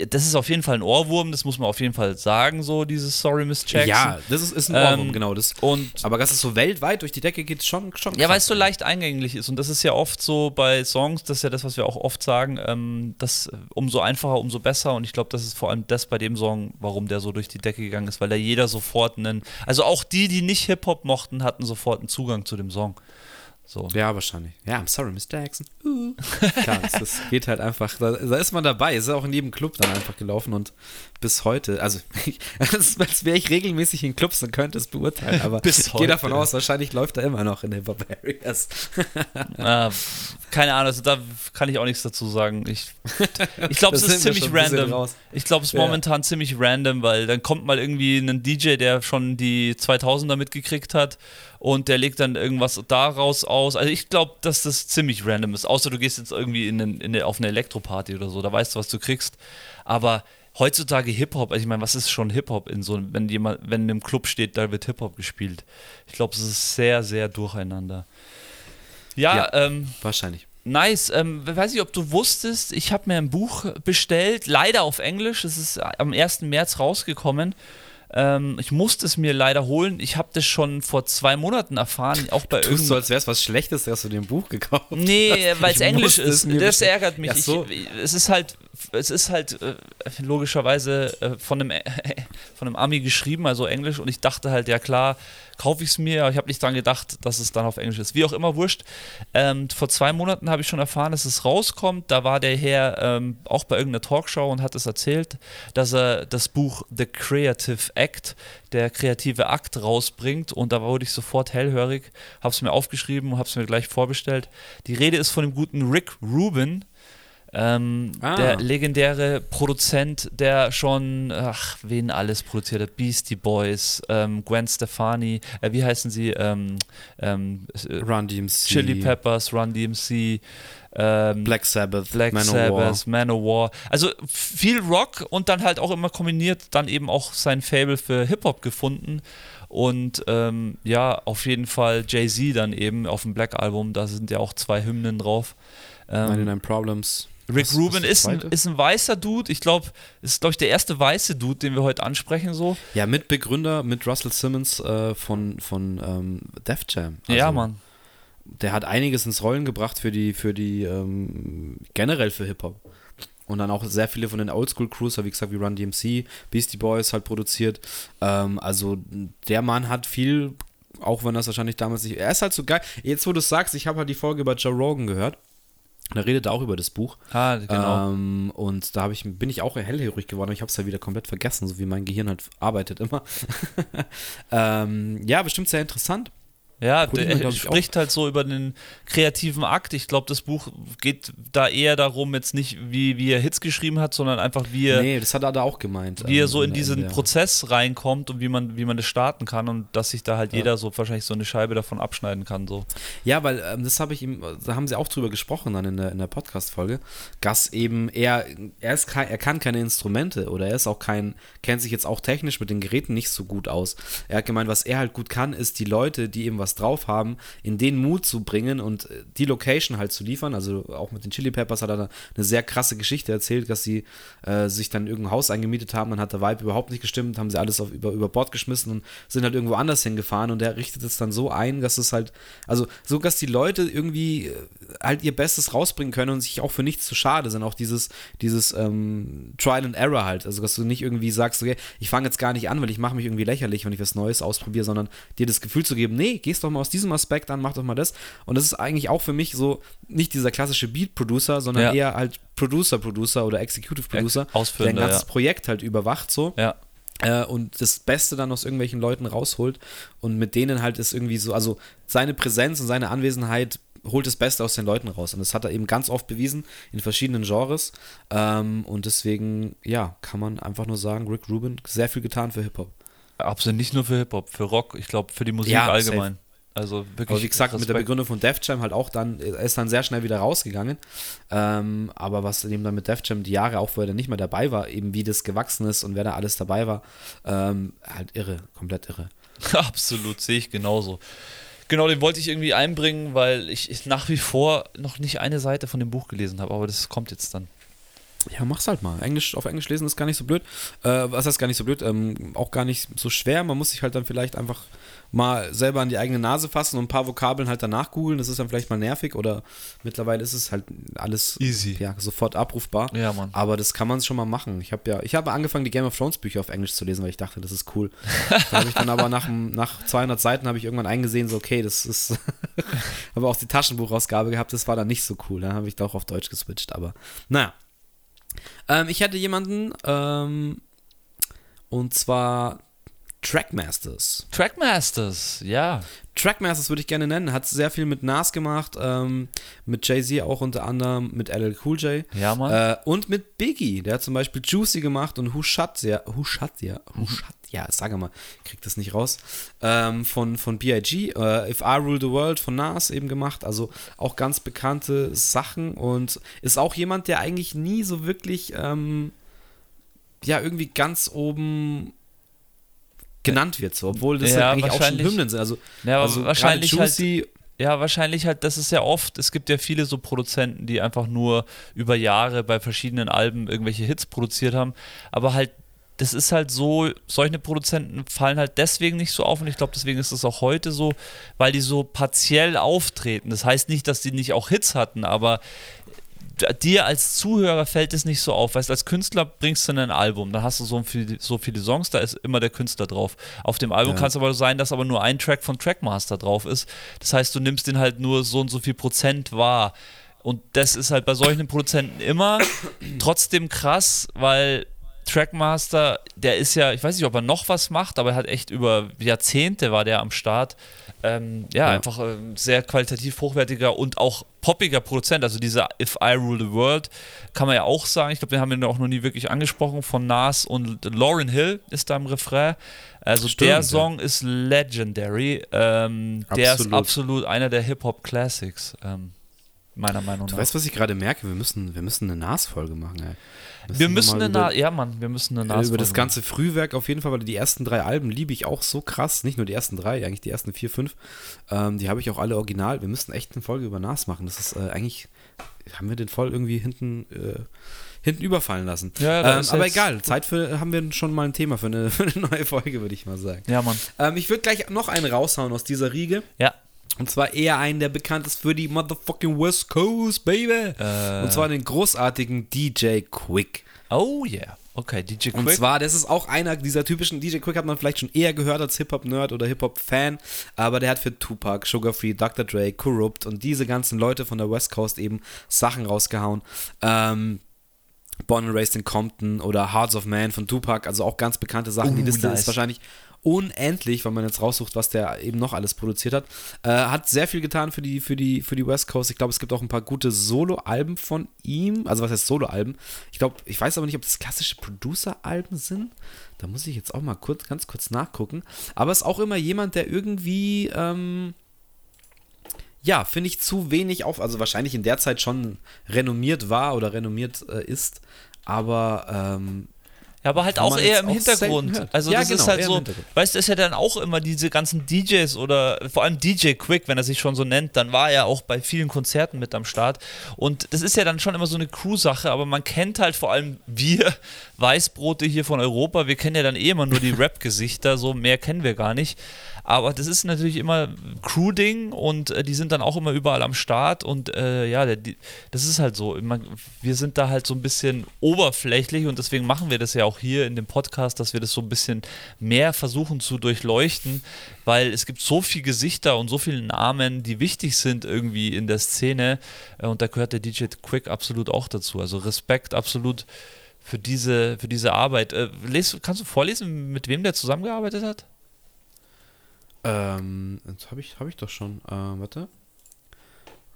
das ist auf jeden Fall ein Ohrwurm, das muss man auf jeden Fall sagen, so dieses Sorry Miss Jackson. Ja, das ist, ist ein Ohrwurm, ähm, genau. Das, und aber dass es so weltweit durch die Decke geht, schon, schon Ja, weil es so leicht eingänglich ist und das ist ja oft so bei Songs, das ist ja das, was wir auch oft sagen, ähm, dass umso einfacher, umso besser und ich glaube, das ist vor allem das bei dem Song, warum der so durch die Decke gegangen ist, weil da jeder sofort einen, also auch die, die nicht Hip-Hop mochten, hatten sofort einen Zugang zu dem Song. So. Ja, wahrscheinlich. Ja, I'm sorry, Miss Jackson. Uh. Klar, das, das, geht halt einfach, da, da, ist man dabei. Ist auch in jedem Club dann einfach gelaufen und bis heute, also als wäre ich regelmäßig in Clubs, dann könnte es beurteilen, aber bis ich gehe davon aus, wahrscheinlich läuft er immer noch in den Barbarians. ah, keine Ahnung, also da kann ich auch nichts dazu sagen. Ich, ich glaube, es ist ziemlich random. Ich glaube, es ist ja. momentan ziemlich random, weil dann kommt mal irgendwie ein DJ, der schon die 2000er mitgekriegt hat und der legt dann irgendwas daraus aus. Also ich glaube, dass das ziemlich random ist. Außer du gehst jetzt irgendwie in eine, in auf eine Elektroparty oder so, da weißt du, was du kriegst. Aber heutzutage Hip-Hop, also ich meine, was ist schon Hip-Hop in so wenn jemand, wenn in einem Club steht, da wird Hip-Hop gespielt. Ich glaube, es ist sehr, sehr durcheinander. Ja, ja ähm, wahrscheinlich. Nice. Ähm, weiß nicht, ob du wusstest, ich habe mir ein Buch bestellt, leider auf Englisch. Es ist am 1. März rausgekommen. Ähm, ich musste es mir leider holen. Ich habe das schon vor zwei Monaten erfahren, auch bei Tust du, als wäre es was Schlechtes, dass du den Buch gekauft hast. Nee, weil es Englisch ist. Das ärgert mich. So. Ich, es ist halt, es ist halt äh, logischerweise äh, von, einem, äh, von einem Ami geschrieben, also Englisch. Und ich dachte halt, ja klar, kaufe ich es mir, aber ich habe nicht daran gedacht, dass es dann auf Englisch ist. Wie auch immer, wurscht. Ähm, vor zwei Monaten habe ich schon erfahren, dass es rauskommt. Da war der Herr ähm, auch bei irgendeiner Talkshow und hat es erzählt, dass er das Buch The Creative Act, der kreative Akt, rausbringt. Und da wurde ich sofort hellhörig, habe es mir aufgeschrieben und habe es mir gleich vorbestellt. Die Rede ist von dem guten Rick Rubin. Ähm, ah. Der legendäre Produzent, der schon, ach, wen alles produziert hat, Beastie Boys, ähm, Gwen Stefani, äh, wie heißen sie? Ähm, ähm Run DMC. Chili Peppers, Run DMC. Ähm, Black Sabbath, Black Sabbath, Manowar. Also viel Rock und dann halt auch immer kombiniert, dann eben auch sein Fable für Hip-Hop gefunden. Und ähm, ja, auf jeden Fall Jay-Z dann eben auf dem Black Album, da sind ja auch zwei Hymnen drauf. Ähm, 99 Problems. Rick Was, Rubin ist, ein, ist ein weißer Dude. Ich glaube, ist, glaube ich, der erste weiße Dude, den wir heute ansprechen. So. Ja, Mitbegründer mit Russell Simmons äh, von, von ähm, Def Jam. Also, ja, Mann. Der hat einiges ins Rollen gebracht für die, für die ähm, generell für Hip-Hop. Und dann auch sehr viele von den Oldschool-Crews, wie gesagt, wie Run DMC, Beastie Boys halt produziert. Ähm, also der Mann hat viel, auch wenn das wahrscheinlich damals nicht. Er ist halt so geil. Jetzt, wo du sagst, ich habe halt die Folge über Joe Rogan gehört Und er redet auch über das Buch. Ah, genau. Ähm, und da ich, bin ich auch hellhörig geworden, aber ich habe es ja wieder komplett vergessen, so wie mein Gehirn halt arbeitet immer. ähm, ja, bestimmt sehr interessant. Ja, der ich spricht halt so über den kreativen Akt. Ich glaube, das Buch geht da eher darum, jetzt nicht, wie, wie er Hits geschrieben hat, sondern einfach, wie er, Nee, das hat er da auch gemeint. wie er so in diesen der- Prozess reinkommt und wie man, wie man das starten kann und dass sich da halt jeder so wahrscheinlich so eine Scheibe davon abschneiden kann. So. Ja, weil ähm, das habe ich ihm, da haben sie auch drüber gesprochen dann in der, in der Podcast-Folge, dass eben er, er ist kein, er kann keine Instrumente oder er ist auch kein, kennt sich jetzt auch technisch mit den Geräten nicht so gut aus. Er hat gemeint, was er halt gut kann, ist die Leute, die eben was drauf haben, in den Mut zu bringen und äh, die Location halt zu liefern. Also auch mit den Chili Peppers hat er da eine sehr krasse Geschichte erzählt, dass sie äh, sich dann in irgendein Haus eingemietet haben, dann hat der Vibe überhaupt nicht gestimmt, haben sie alles auf, über, über Bord geschmissen und sind halt irgendwo anders hingefahren und er richtet es dann so ein, dass es halt, also so, dass die Leute irgendwie äh, halt ihr Bestes rausbringen können und sich auch für nichts zu schade sind. Auch dieses, dieses ähm, Trial and Error halt. Also dass du nicht irgendwie sagst, okay, ich fange jetzt gar nicht an, weil ich mache mich irgendwie lächerlich, wenn ich was Neues ausprobiere, sondern dir das Gefühl zu geben, nee, gehst doch mal aus diesem Aspekt an, mach doch mal das. Und das ist eigentlich auch für mich so nicht dieser klassische Beat-Producer, sondern Ja. eher halt Producer-Producer oder Executive Producer, der ein ganzes ja. Projekt halt überwacht so Ja. äh, und das Beste dann aus irgendwelchen Leuten rausholt und mit denen halt ist irgendwie so, also seine Präsenz und seine Anwesenheit holt das Beste aus den Leuten raus und das hat er eben ganz oft bewiesen in verschiedenen Genres ähm, und deswegen, ja, kann man einfach nur sagen, Rick Rubin sehr viel getan für Hip-Hop. Absolut nicht nur für Hip-Hop, für Rock, ich glaube für die Musik Ja, allgemein. Also wirklich. Aber wie gesagt, mit der Respekt. Begründung von Def Jam halt auch dann, er ist dann sehr schnell wieder rausgegangen. Ähm, aber was eben dann mit Def Jam die Jahre, auch wo er dann nicht mehr dabei war, eben wie das gewachsen ist und wer da alles dabei war, ähm, halt irre, komplett irre. Absolut, sehe ich genauso. Genau, den wollte ich irgendwie einbringen, weil ich, ich nach wie vor noch nicht eine Seite von dem Buch gelesen habe, aber das kommt jetzt dann. Ja, mach's halt mal. Englisch, auf Englisch lesen ist gar nicht so blöd. Äh, was heißt gar nicht so blöd? Ähm, auch gar nicht so schwer. Man muss sich halt dann vielleicht einfach mal selber an die eigene Nase fassen und ein paar Vokabeln halt danach googeln. Das ist dann vielleicht mal nervig oder mittlerweile ist es halt alles Easy. Ja, sofort abrufbar. Ja, Mann. Aber das kann man schon mal machen. Ich habe ja, ich habe angefangen, die Game of Thrones Bücher auf Englisch zu lesen, weil ich dachte, das ist cool. da habe ich dann aber nach, nach 200 Seiten habe ich irgendwann eingesehen, so okay, das ist, aber auch die Taschenbuchausgabe gehabt, das war dann nicht so cool. Dann habe ich doch auf Deutsch geswitcht, aber naja. Ähm, ich hätte jemanden, ähm, und zwar Trackmasters. Trackmasters, ja. Trackmasters würde ich gerne nennen. Hat sehr viel mit Nas gemacht, ähm, mit Jay-Z auch unter anderem, mit LL Cool J. Ja, Mann. Äh, und mit Biggie. Der hat zum Beispiel Juicy gemacht und Who Shut Ya, Who Shut Ya, Who Shut Ja, sag mal, ich krieg das nicht raus. Ähm, von, von B.I.G. Äh, If I Rule the World von Nas eben gemacht. Also auch ganz bekannte Sachen und ist auch jemand, der eigentlich nie so wirklich, ähm, ja, irgendwie ganz oben genannt wird, so, obwohl das Ja, ja, eigentlich auch schon wahrscheinlich- Hymnen sind. Also, Ja, also wahrscheinlich halt- Juicy, Ja, wahrscheinlich halt, das ist ja oft, es gibt ja viele so Produzenten, die einfach nur über Jahre bei verschiedenen Alben irgendwelche Hits produziert haben, aber halt, das ist halt so, solche Produzenten fallen halt deswegen nicht so auf und ich glaube, deswegen ist es auch heute so, weil die so partiell auftreten. Das heißt nicht, dass die nicht auch Hits hatten, aber dir als Zuhörer fällt es nicht so auf. Weißt als Künstler bringst du ein Album, dann hast du so viele, so viele Songs, da ist immer der Künstler drauf. Auf dem Album Ja. kann es aber sein, dass aber nur ein Track von Trackmaster drauf ist. Das heißt, du nimmst den halt nur so und so viel Prozent wahr. Und das ist halt bei solchen Produzenten immer trotzdem krass, weil Trackmaster, der ist ja, ich weiß nicht, ob er noch was macht, aber er hat echt über Jahrzehnte war der am Start. Ähm, ja, Ja. einfach ähm, sehr qualitativ hochwertiger und auch poppiger Produzent. Also dieser If I Rule the World kann man ja auch sagen. Ich glaube, den haben wir auch noch nie wirklich angesprochen. Von Nas und Lauren Hill ist da im Refrain. Also Stimmt, der ja. Song ist legendary. Ähm, der ist Absolut. einer der Hip-Hop-Classics, ähm, meiner Meinung Du nach. weißt, was ich gerade merke? Wir müssen, wir müssen eine Nas-Folge machen, ey. Wir müssen eine über, Na ja, Mann, wir müssen eine äh, Nas über das ganze Frühwerk auf jeden Fall, weil die ersten drei Alben liebe ich auch so krass. Nicht nur die ersten drei, eigentlich die ersten vier, fünf. Ähm, die habe ich auch alle original. Wir müssten echt eine Folge über Nas machen. Das ist äh, eigentlich, haben wir den voll irgendwie hinten, äh, hinten überfallen lassen. Ja, ähm, aber egal, Zeit für, haben wir schon mal ein Thema für eine, für eine neue Folge, würde ich mal sagen. Ja, Mann. Ähm, ich würde gleich noch einen raushauen aus dieser Riege. Ja. Und zwar eher einen, der bekannt ist für die motherfucking West Coast, baby. Äh. Und zwar den großartigen DJ Quick. Oh yeah. Okay, DJ Quick. Und zwar, das ist auch einer dieser typischen, DJ Quick hat man vielleicht schon eher gehört als Hip-Hop-Nerd oder Hip-Hop-Fan, aber der hat für Tupac, Sugar Free, Dr. Dre, Corrupt und diese ganzen Leute von der West Coast eben Sachen rausgehauen. Ähm, Born and Raised in Compton oder Hearts of Man von Tupac, also auch ganz bekannte Sachen. Uh, Die Liste nice. ist wahrscheinlich unendlich, wenn man jetzt raussucht, was der eben noch alles produziert hat. Äh, hat sehr viel getan für die, für die, für die West Coast. Ich glaube, es gibt auch ein paar gute Solo-Alben von ihm. Also was heißt Solo-Alben? Ich glaube, ich weiß aber nicht, ob das klassische Producer-Alben sind. Da muss ich jetzt auch mal kurz, ganz kurz nachgucken. Aber es ist auch immer jemand, der irgendwie, ähm, ja, finde ich zu wenig auf, also wahrscheinlich in der Zeit schon renommiert war oder renommiert äh, ist, aber ähm, Ja, aber halt auch eher im auch Hintergrund. Also Ja, das ist genau, halt eher im so, weißt du, ist ja dann auch immer diese ganzen DJs oder vor allem DJ Quick, wenn er sich schon so nennt, dann war er auch bei vielen Konzerten mit am Start. Und das ist ja dann schon immer so eine Crew-Sache, aber man kennt halt vor allem wir Weißbrote hier von Europa, wir kennen ja dann eh immer nur die Rap-Gesichter, so mehr kennen wir gar nicht. Aber das ist natürlich immer Crew-Ding und äh, die sind dann auch immer überall am Start und äh, ja, der, die, das ist halt so. Man, wir sind da halt so ein bisschen oberflächlich und deswegen machen wir das ja auch hier in dem Podcast, dass wir das so ein bisschen mehr versuchen zu durchleuchten, weil es gibt so viele Gesichter und so viele Namen, die wichtig sind irgendwie in der Szene äh, und da gehört der DJ Quick absolut auch dazu. Also Respekt absolut für diese, für diese Arbeit. Äh, les, kannst du vorlesen, mit wem der zusammengearbeitet hat? ähm, das habe ich, hab ich doch schon. Äh, warte.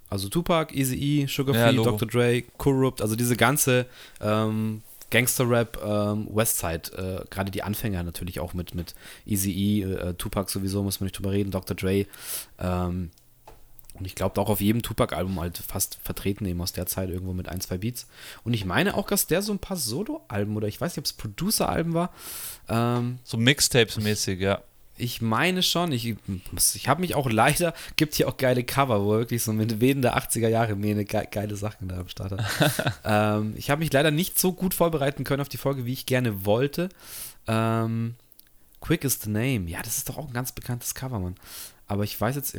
Also Tupac, Eazy-E, Sugar Ja, Free, Logo. Dr. Dre, Corrupt, also diese ganze ähm, Gangster-Rap, ähm, Westside, äh, gerade die Anfänger natürlich auch mit, mit Eazy-E, äh, Tupac sowieso, muss man nicht drüber reden, Dr. Dre, ähm, und ich glaube auch auf jedem Tupac-Album halt fast vertreten eben aus der Zeit irgendwo mit ein, zwei Beats. Und ich meine auch, dass der so ein paar Solo-Alben oder ich weiß nicht, ob es Producer-Alben war, ähm, So Mixtapes-mäßig, ja. Ich meine schon. Ich, ich habe mich auch leider, gibt hier auch geile Cover, wo wirklich so mit wehender 80er Jahre Mähne ge geile Sachen da am Start hat. ähm, ich habe mich leider nicht so gut vorbereiten können auf die Folge, wie ich gerne wollte. Ähm, Quick is the Name. Ja, das ist doch auch ein ganz bekanntes Cover, Mann. Aber ich weiß jetzt.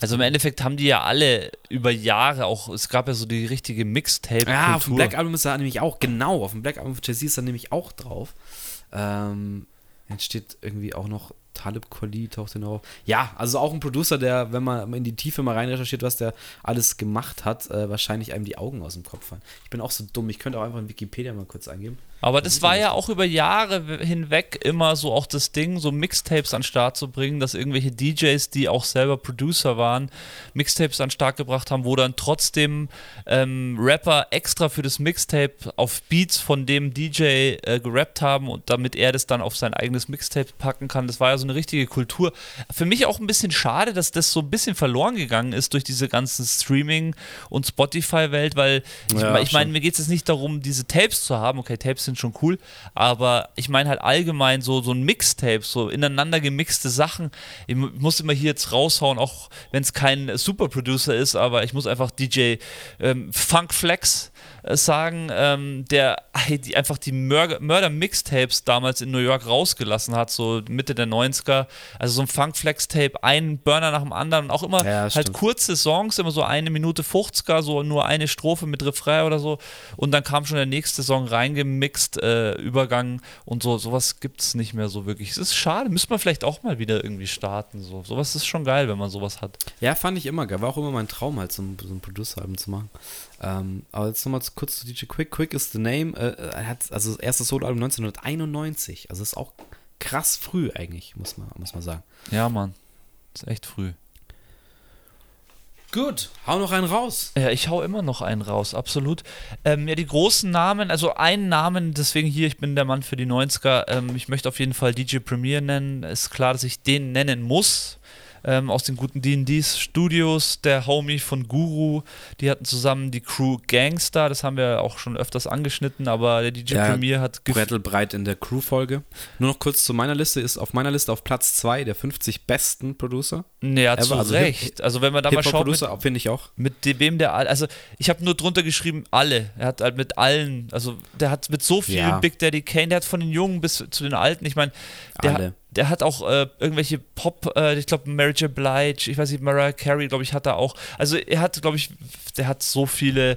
Also im Endeffekt haben die ja alle über Jahre auch, es gab ja so die richtige Mixtape-Kultur. Ja, auf dem Black Album ist er nämlich auch, genau, auf dem Black Album von Jay-Z ist er nämlich auch drauf. Ähm, jetzt steht irgendwie auch noch Talib Kweli taucht den auf. Ja, also auch ein Producer, der, wenn man in die Tiefe mal rein recherchiert, was der alles gemacht hat, äh, wahrscheinlich einem die Augen aus dem Kopf fallen. Ich bin auch so dumm, ich könnte auch einfach in Wikipedia mal kurz eingeben. Aber Das war ja auch über Jahre hinweg immer so auch das Ding, so Mixtapes an den Start zu bringen, dass irgendwelche DJs, die auch selber Producer waren, Mixtapes an den Start gebracht haben, wo dann trotzdem ähm, Rapper extra für das Mixtape auf Beats von dem DJ äh, gerappt haben und damit er das dann auf sein eigenes Mixtape packen kann. Das war ja so eine richtige Kultur. Für mich auch ein bisschen schade, dass das so ein bisschen verloren gegangen ist durch diese ganzen Streaming- und Spotify-Welt, weil ich, Ja, ich meine, mir geht es jetzt nicht darum, diese Tapes zu haben. Okay, Tapes sind schon cool, aber ich meine halt allgemein so, so ein Mixtape, so ineinander gemixte Sachen. Ich mu- muss immer hier jetzt raushauen, auch wenn es kein Superproducer ist, aber ich muss einfach DJ ähm, Funk Flex sagen, ähm, der die, einfach die Mörder- Mörder-Mixtapes damals in New York rausgelassen hat, so Mitte der 90er. Also so ein Funk Flex-Tape, ein Burner nach dem anderen und auch immer Ja, halt stimmt. kurze Songs, immer so eine Minute 50er, so nur eine Strophe mit Refrain oder so. Und dann kam schon der nächste Song reingemixt, äh, Übergang und so. Sowas gibt es nicht mehr so wirklich. Es ist schade, müsste man vielleicht auch mal wieder irgendwie starten. So. Sowas ist schon geil, wenn man sowas hat. Ja, fand ich immer geil. War auch immer mein Traum, halt so ein, so ein Producer-Album zu machen. Ähm, aber jetzt nochmal zu- kurz zu DJ Quick. Quick is the Name. Äh, er hat also das erste Soloalbum 1991. Also ist auch krass früh eigentlich, muss man, muss man sagen. Ja, Mann. Ist echt früh. Gut, hau noch einen raus. Ja, ich hau immer noch einen raus, absolut. Ähm, ja, die großen Namen, also einen Namen, deswegen hier, ich bin der Mann für die 90er. Ähm, ich möchte auf jeden Fall DJ Premier nennen. Ist klar, dass ich den nennen muss. Ähm, aus den guten D&Ds Studios, der Homie von Guru, die hatten zusammen die Crew Gangster, das haben wir auch schon öfters angeschnitten, aber der DJ Ja, Premier hat Brettelbreit in der Crew-Folge. Nur noch kurz zu meiner Liste. Ist auf meiner Liste auf Platz 2 der 50 besten Producer. Ja, ever, zu also Recht. Also wenn man da mal schaut, mit, Hip-Hop-Producer, finde ich auch. Mit dem, wem der, also ich habe nur drunter geschrieben, alle. Er hat halt mit allen, also der hat mit so vielen Ja. Big Daddy Kane, der hat von den Jungen bis zu den Alten, ich meine, der, Alle. Der hat auch äh, irgendwelche Pop, äh, ich glaube Mary J. Blige, ich weiß nicht, Mariah Carey, glaube ich, hat er auch. Also er hat, glaube ich, der hat so viele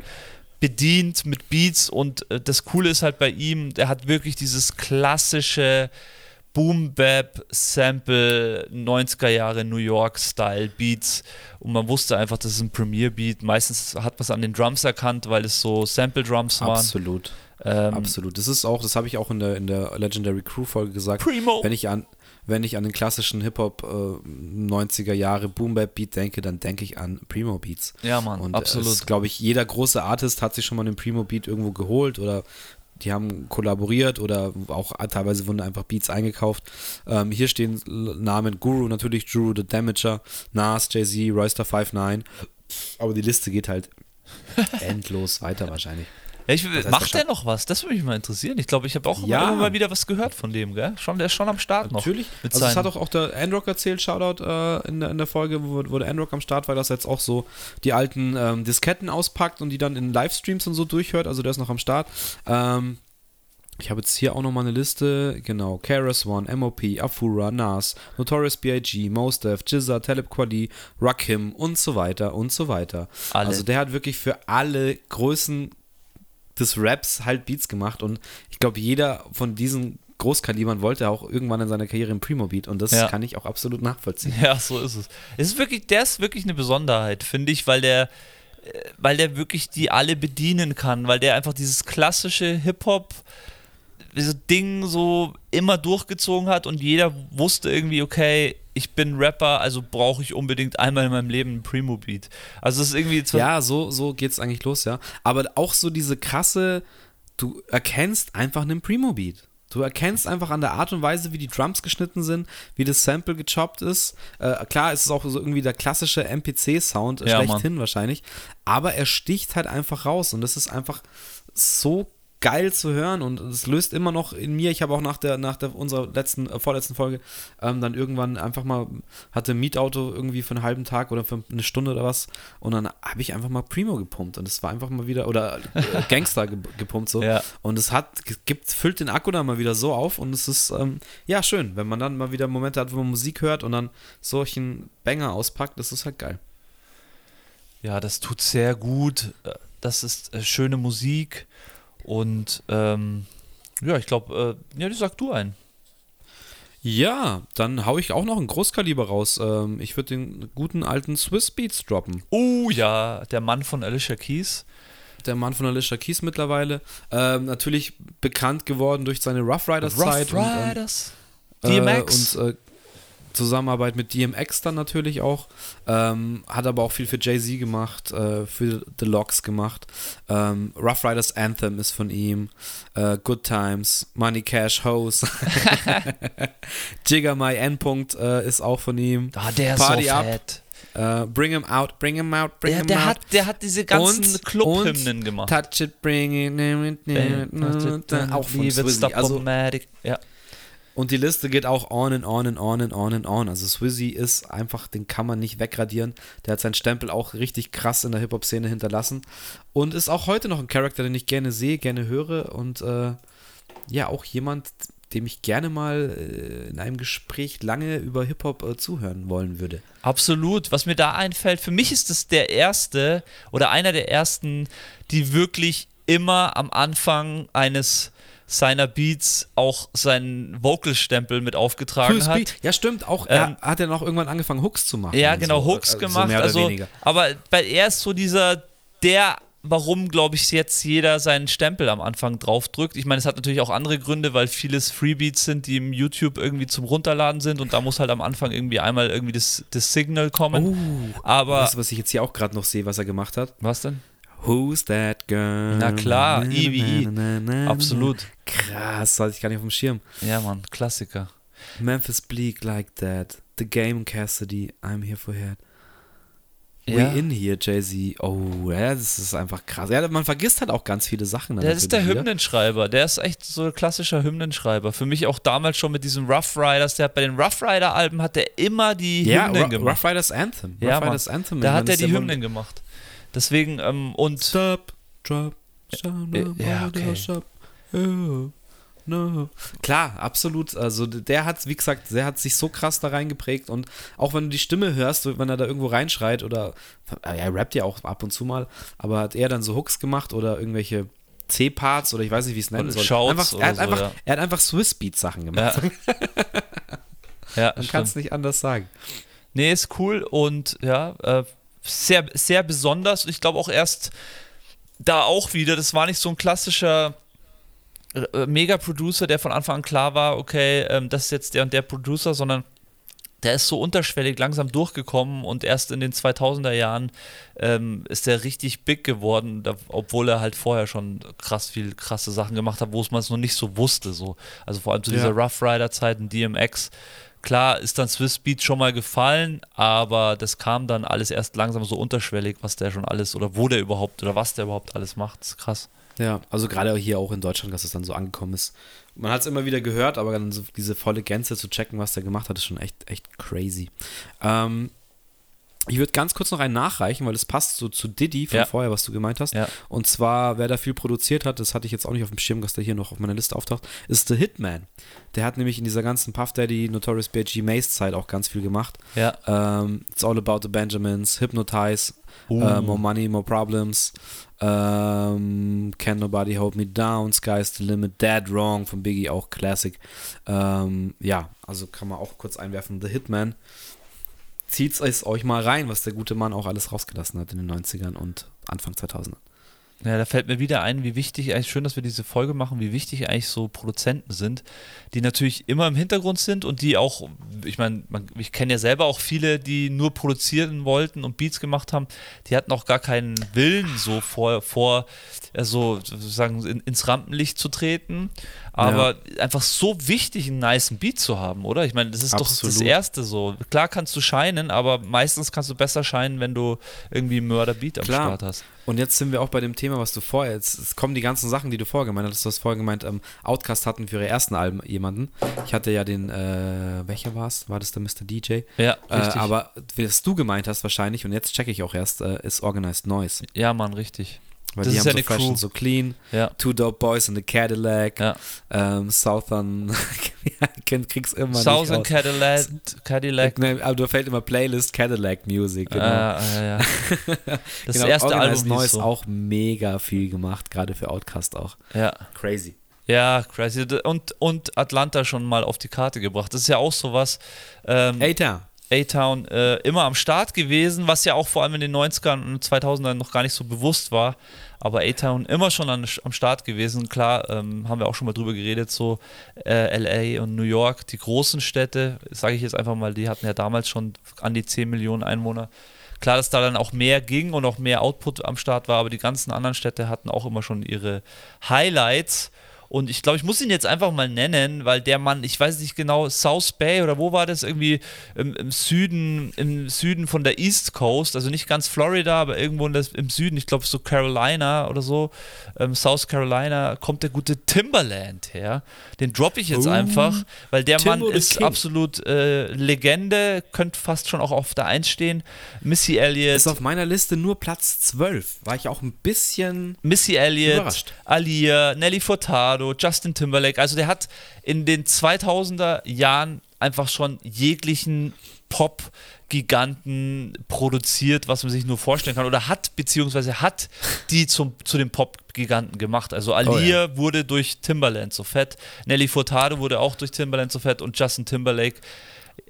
bedient mit Beats und äh, das Coole ist halt bei ihm, der hat wirklich dieses klassische Boom Bap Sample 90er Jahre New York Style Beats und man wusste einfach, das ist ein Premiere Beat. Meistens hat man es an den Drums erkannt, weil es so Sample Drums waren. Absolut. Ähm, Absolut. Das ist auch, das habe ich auch in der, in der Legendary Crew Folge gesagt. Primo. Wenn ich an wenn ich an den klassischen Hip-Hop äh, 90er Jahre Boom Bap Beat denke, dann denke ich an Primo Beats. Ja, Mann, und absolut. glaube ich, jeder große Artist hat sich schon mal einen Primo Beat irgendwo geholt oder die haben kollaboriert oder auch teilweise wurden einfach Beats eingekauft. Ähm, hier stehen Namen Guru, natürlich Drew, The Damager, Nas, Jay-Z, Royster 59. Aber die Liste geht halt endlos weiter wahrscheinlich. Ja, ich, macht der noch was? Das würde mich mal interessieren. Ich glaube, ich habe auch ja. immer mal wieder was gehört von dem, gell? Schon, der ist schon am Start noch. Natürlich. Also das hat auch, auch der Androck erzählt, Shoutout äh, in, der, in der Folge, wo, wo der Androck am Start war, dass er jetzt auch so die alten ähm, Disketten auspackt und die dann in Livestreams und so durchhört. Also der ist noch am Start. Ähm, ich habe jetzt hier auch nochmal eine Liste. Genau. Keras One, MOP, Afura, Nas, Notorious B.I.G., Mos Def, Jizza, Talib Kweli, Rakim und so weiter und so weiter. Alle. Also der hat wirklich für alle Größen des Raps halt Beats gemacht und ich glaube, jeder von diesen Großkalibern wollte auch irgendwann in seiner Karriere ein Primo-Beat und das ja. kann ich auch absolut nachvollziehen. Ja, so ist es. es ist wirklich, der ist wirklich eine Besonderheit, finde ich, weil der, äh, weil der wirklich die alle bedienen kann, weil der einfach dieses klassische Hip-Hop Ding so immer durchgezogen hat und jeder wusste irgendwie, okay, ich bin Rapper, also brauche ich unbedingt einmal in meinem Leben einen Primo-Beat. Also es ist irgendwie. Ja, so, so geht es eigentlich los, ja. Aber auch so diese krasse, du erkennst einfach einen Primo-Beat. Du erkennst einfach an der Art und Weise, wie die Drums geschnitten sind, wie das Sample gechoppt ist. Äh, klar, es ist auch so irgendwie der klassische MPC-Sound, ja, schlechthin Mann. wahrscheinlich. Aber er sticht halt einfach raus und das ist einfach so geil zu hören und es löst immer noch in mir, ich habe auch nach der, nach der unserer letzten, äh, vorletzten Folge ähm, dann irgendwann einfach mal, hatte ein Mietauto irgendwie für einen halben Tag oder für eine Stunde oder was und dann habe ich einfach mal Primo gepumpt und es war einfach mal wieder, oder äh, Gangster gepumpt so ja. und es hat, gibt, füllt den Akku dann mal wieder so auf und es ist, ähm, ja schön, wenn man dann mal wieder Momente hat, wo man Musik hört und dann solchen Banger auspackt, das ist halt geil. Ja, das tut sehr gut. Das ist äh, schöne Musik. Und ähm, ja, ich glaube, äh, ja, die sag du ein. Ja, dann hau ich auch noch ein Großkaliber raus. Ähm, ich würde den guten alten Swiss Beats droppen. Oh ja, der Mann von Alicia Keys. Der Mann von Alicia Keys mittlerweile. Ähm, natürlich bekannt geworden durch seine Rough Riders Zeit. Rough Riders. Und, ähm, DMX. Äh, und äh, Zusammenarbeit mit DMX dann natürlich auch. Ähm, hat aber auch viel für Jay-Z gemacht, äh, für The Locks gemacht. Ähm, Rough Riders Anthem ist von ihm. Äh, Good Times, Money Cash Hose. Jigger My Endpunkt äh, ist auch von ihm. Ah, der Party ist so fett. Uh, bring him out, bring him out, bring der, him der out. Hat, der hat diese ganzen Club-Hymnen gemacht. Touch it, bring it, name it, name it, auch von Swizzy. Also, ja. Und die Liste geht auch on and on and on and on and on. Also Swizzy ist einfach, den kann man nicht wegradieren. Der hat seinen Stempel auch richtig krass in der Hip-Hop-Szene hinterlassen. Und ist auch heute noch ein Charakter, den ich gerne sehe, gerne höre. Und äh, ja, auch jemand, dem ich gerne mal äh, in einem Gespräch lange über Hip-Hop äh, zuhören wollen würde. Absolut. Was mir da einfällt, für mich ist es der erste oder einer der ersten, die wirklich immer am Anfang eines seiner Beats auch seinen Vocal-Stempel mit aufgetragen hat. Ja, stimmt. Auch ähm, er hat er noch irgendwann angefangen, Hooks zu machen. Ja, genau, so, Hooks gemacht. So also, aber bei, er ist so dieser, der warum, glaube ich, jetzt jeder seinen Stempel am Anfang draufdrückt. Ich meine, es hat natürlich auch andere Gründe, weil vieles Freebeats sind, die im YouTube irgendwie zum Runterladen sind und da muss halt am Anfang irgendwie einmal irgendwie das, das Signal kommen. Oh, Aber. Weißt du, was ich jetzt hier auch gerade noch sehe, was er gemacht hat? Was denn? Who's that girl? Na klar, EVE. Absolut. Krass, hatte ich gar nicht auf dem Schirm. Ja, Mann, Klassiker. Memphis Bleak like that. The Game Cassidy, I'm here for head. Ja. We in here, Jay-Z. Oh, ja, das ist einfach krass. Ja, man vergisst halt auch ganz viele Sachen. Der ist der wieder. Hymnenschreiber. Der ist echt so ein klassischer Hymnenschreiber. Für mich auch damals schon mit diesem Rough Riders. Der hat bei den Rough Rider-Alben hat der immer die ja, Hymnen Ru gemacht. Rough Riders Anthem. Ja, Rough Riders Anthem. Da hat er die Hymnen gemacht. Deswegen, ähm, und. Stop, drop, stop, äh, ja, okay. stop. Oh. no. Klar, absolut. Also der hat, wie gesagt, der hat sich so krass da reingeprägt und auch wenn du die Stimme hörst, wenn er da irgendwo reinschreit oder er rappt ja auch ab und zu mal, aber hat er dann so Hooks gemacht oder irgendwelche C-Parts oder ich weiß nicht, wie es nennen soll. Einfach, er, hat so, einfach, ja. er hat einfach Swiss Beat Sachen gemacht. Ja, ja Man kann es nicht anders sagen. Nee, ist cool und ja, äh, sehr, sehr besonders. Ich glaube auch erst da auch wieder, das war nicht so ein klassischer äh, Mega-Producer, der von Anfang an klar war, okay, ähm, das ist jetzt der und der Producer, sondern der ist so unterschwellig langsam durchgekommen und erst in den 2000er Jahren ähm, ist der richtig big geworden, da, obwohl er halt vorher schon krass viel krasse Sachen gemacht hat, wo man es noch nicht so wusste. So. Also vor allem zu ja. dieser Rough Rider Zeit in DMX. Klar ist dann Swiss Beat schon mal gefallen, aber das kam dann alles erst langsam so unterschwellig, was der schon alles oder wo der überhaupt oder was der überhaupt alles macht. Das ist krass. Ja, also gerade hier auch in Deutschland, dass es dann so angekommen ist. Man hat es immer wieder gehört, aber dann so diese volle Gänze zu checken, was der gemacht hat, ist schon echt, echt crazy. Ähm, ich würde ganz kurz noch einen nachreichen, weil es passt so zu Diddy von ja. vorher, was du gemeint hast. Ja. Und zwar, wer da viel produziert hat, das hatte ich jetzt auch nicht auf dem Schirm, dass der hier noch auf meiner Liste auftaucht, ist The Hitman. Der hat nämlich in dieser ganzen Puff Daddy, Notorious B.I.G. Mace Zeit auch ganz viel gemacht. Ja. Ähm, It's All About the Benjamins, Hypnotize, uh. uh, More Money, More Problems, ähm, Can Nobody Hold Me Down, Sky's the Limit, Dead Wrong von Biggie, auch Classic. Ähm, ja, also kann man auch kurz einwerfen. The Hitman zieht es euch mal rein, was der gute Mann auch alles rausgelassen hat in den 90ern und Anfang 2000 Ja, da fällt mir wieder ein, wie wichtig, eigentlich schön, dass wir diese Folge machen, wie wichtig eigentlich so Produzenten sind, die natürlich immer im Hintergrund sind und die auch, ich meine, ich kenne ja selber auch viele, die nur produzieren wollten und Beats gemacht haben, die hatten auch gar keinen Willen, so vor, vor also sozusagen in, ins Rampenlicht zu treten aber ja. einfach so wichtig, einen nice Beat zu haben, oder? Ich meine, das ist Absolut. doch das Erste so. Klar kannst du scheinen, aber meistens kannst du besser scheinen, wenn du irgendwie einen Mörder-Beat am Klar. Start hast. Und jetzt sind wir auch bei dem Thema, was du vorher, jetzt es kommen die ganzen Sachen, die du vorher gemeint hast. Du hast vorher gemeint, ähm, Outcast hatten für ihre ersten Alben jemanden. Ich hatte ja den, äh, welcher war es? War das der Mr. DJ? Ja, äh, richtig. aber was du gemeint hast wahrscheinlich, und jetzt checke ich auch erst, äh, ist Organized Noise. Ja, Mann, richtig. Weil das die ist haben ja so fresh Crew. and so clean. Ja. Two Dope Boys in the Cadillac. Ja. Ähm, Southern. krieg's immer Southern nicht Cadillac. Cadillac. Nee, aber du fällt immer Playlist Cadillac Music. Genau. Ah, ja, ja. Das genau, erste Album Neues so. auch mega viel gemacht, gerade für Outcast auch. Ja. Crazy. Ja, crazy. Und, und Atlanta schon mal auf die Karte gebracht. Das ist ja auch sowas. Ähm, A-Town. A-Town äh, immer am Start gewesen, was ja auch vor allem in den 90ern und 2000ern noch gar nicht so bewusst war. Aber A-Town immer schon an, am Start gewesen. Klar, ähm, haben wir auch schon mal drüber geredet, so äh, LA und New York, die großen Städte, sage ich jetzt einfach mal, die hatten ja damals schon an die 10 Millionen Einwohner. Klar, dass da dann auch mehr ging und auch mehr Output am Start war, aber die ganzen anderen Städte hatten auch immer schon ihre Highlights. Und ich glaube, ich muss ihn jetzt einfach mal nennen, weil der Mann, ich weiß nicht genau, South Bay oder wo war das? Irgendwie im, im Süden, im Süden von der East Coast, also nicht ganz Florida, aber irgendwo das, im Süden, ich glaube so Carolina oder so, ähm, South Carolina, kommt der gute Timberland her. Den droppe ich jetzt uh, einfach, weil der Timbo Mann ist King. absolut äh, Legende, könnte fast schon auch auf der Eins stehen. Missy Elliott. Ist auf meiner Liste nur Platz 12. War ich auch ein bisschen Missy Elliott, Alia, Nelly Furtado, Leonardo, Justin Timberlake. Also der hat in den 2000er Jahren einfach schon jeglichen Pop Giganten produziert, was man sich nur vorstellen kann, oder hat, beziehungsweise hat die zum, zu den Pop-Giganten gemacht. Also Alia oh, ja. wurde durch Timberland so fett, Nelly Furtado wurde auch durch Timberland so fett und Justin Timberlake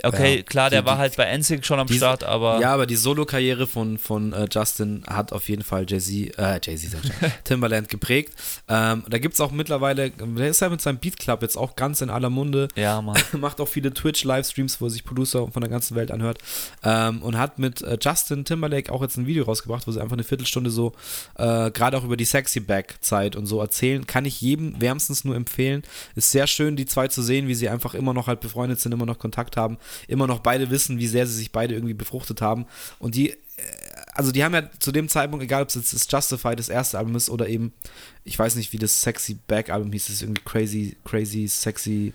Okay, ja, klar, der die, war halt bei NSYNC schon am die, Start, aber. Ja, aber die Solo-Karriere von, von uh, Justin hat auf jeden Fall Jay-Z, äh, Jay-Z, Timberland geprägt. Ähm, da gibt es auch mittlerweile, der ist ja mit seinem Beat Club jetzt auch ganz in aller Munde. Ja, Mann. Macht auch viele Twitch-Livestreams, wo sich Producer von der ganzen Welt anhört. Ähm, und hat mit äh, Justin Timberlake auch jetzt ein Video rausgebracht, wo sie einfach eine Viertelstunde so, äh, gerade auch über die Sexy Back-Zeit und so erzählen. Kann ich jedem wärmstens nur empfehlen. Ist sehr schön, die zwei zu sehen, wie sie einfach immer noch halt befreundet sind, immer noch Kontakt haben immer noch beide wissen, wie sehr sie sich beide irgendwie befruchtet haben. Und die, äh, also die haben ja zu dem Zeitpunkt, egal ob es jetzt das Justified das erste Album ist oder eben, ich weiß nicht, wie das Sexy Back Album hieß, das ist irgendwie crazy, crazy, sexy,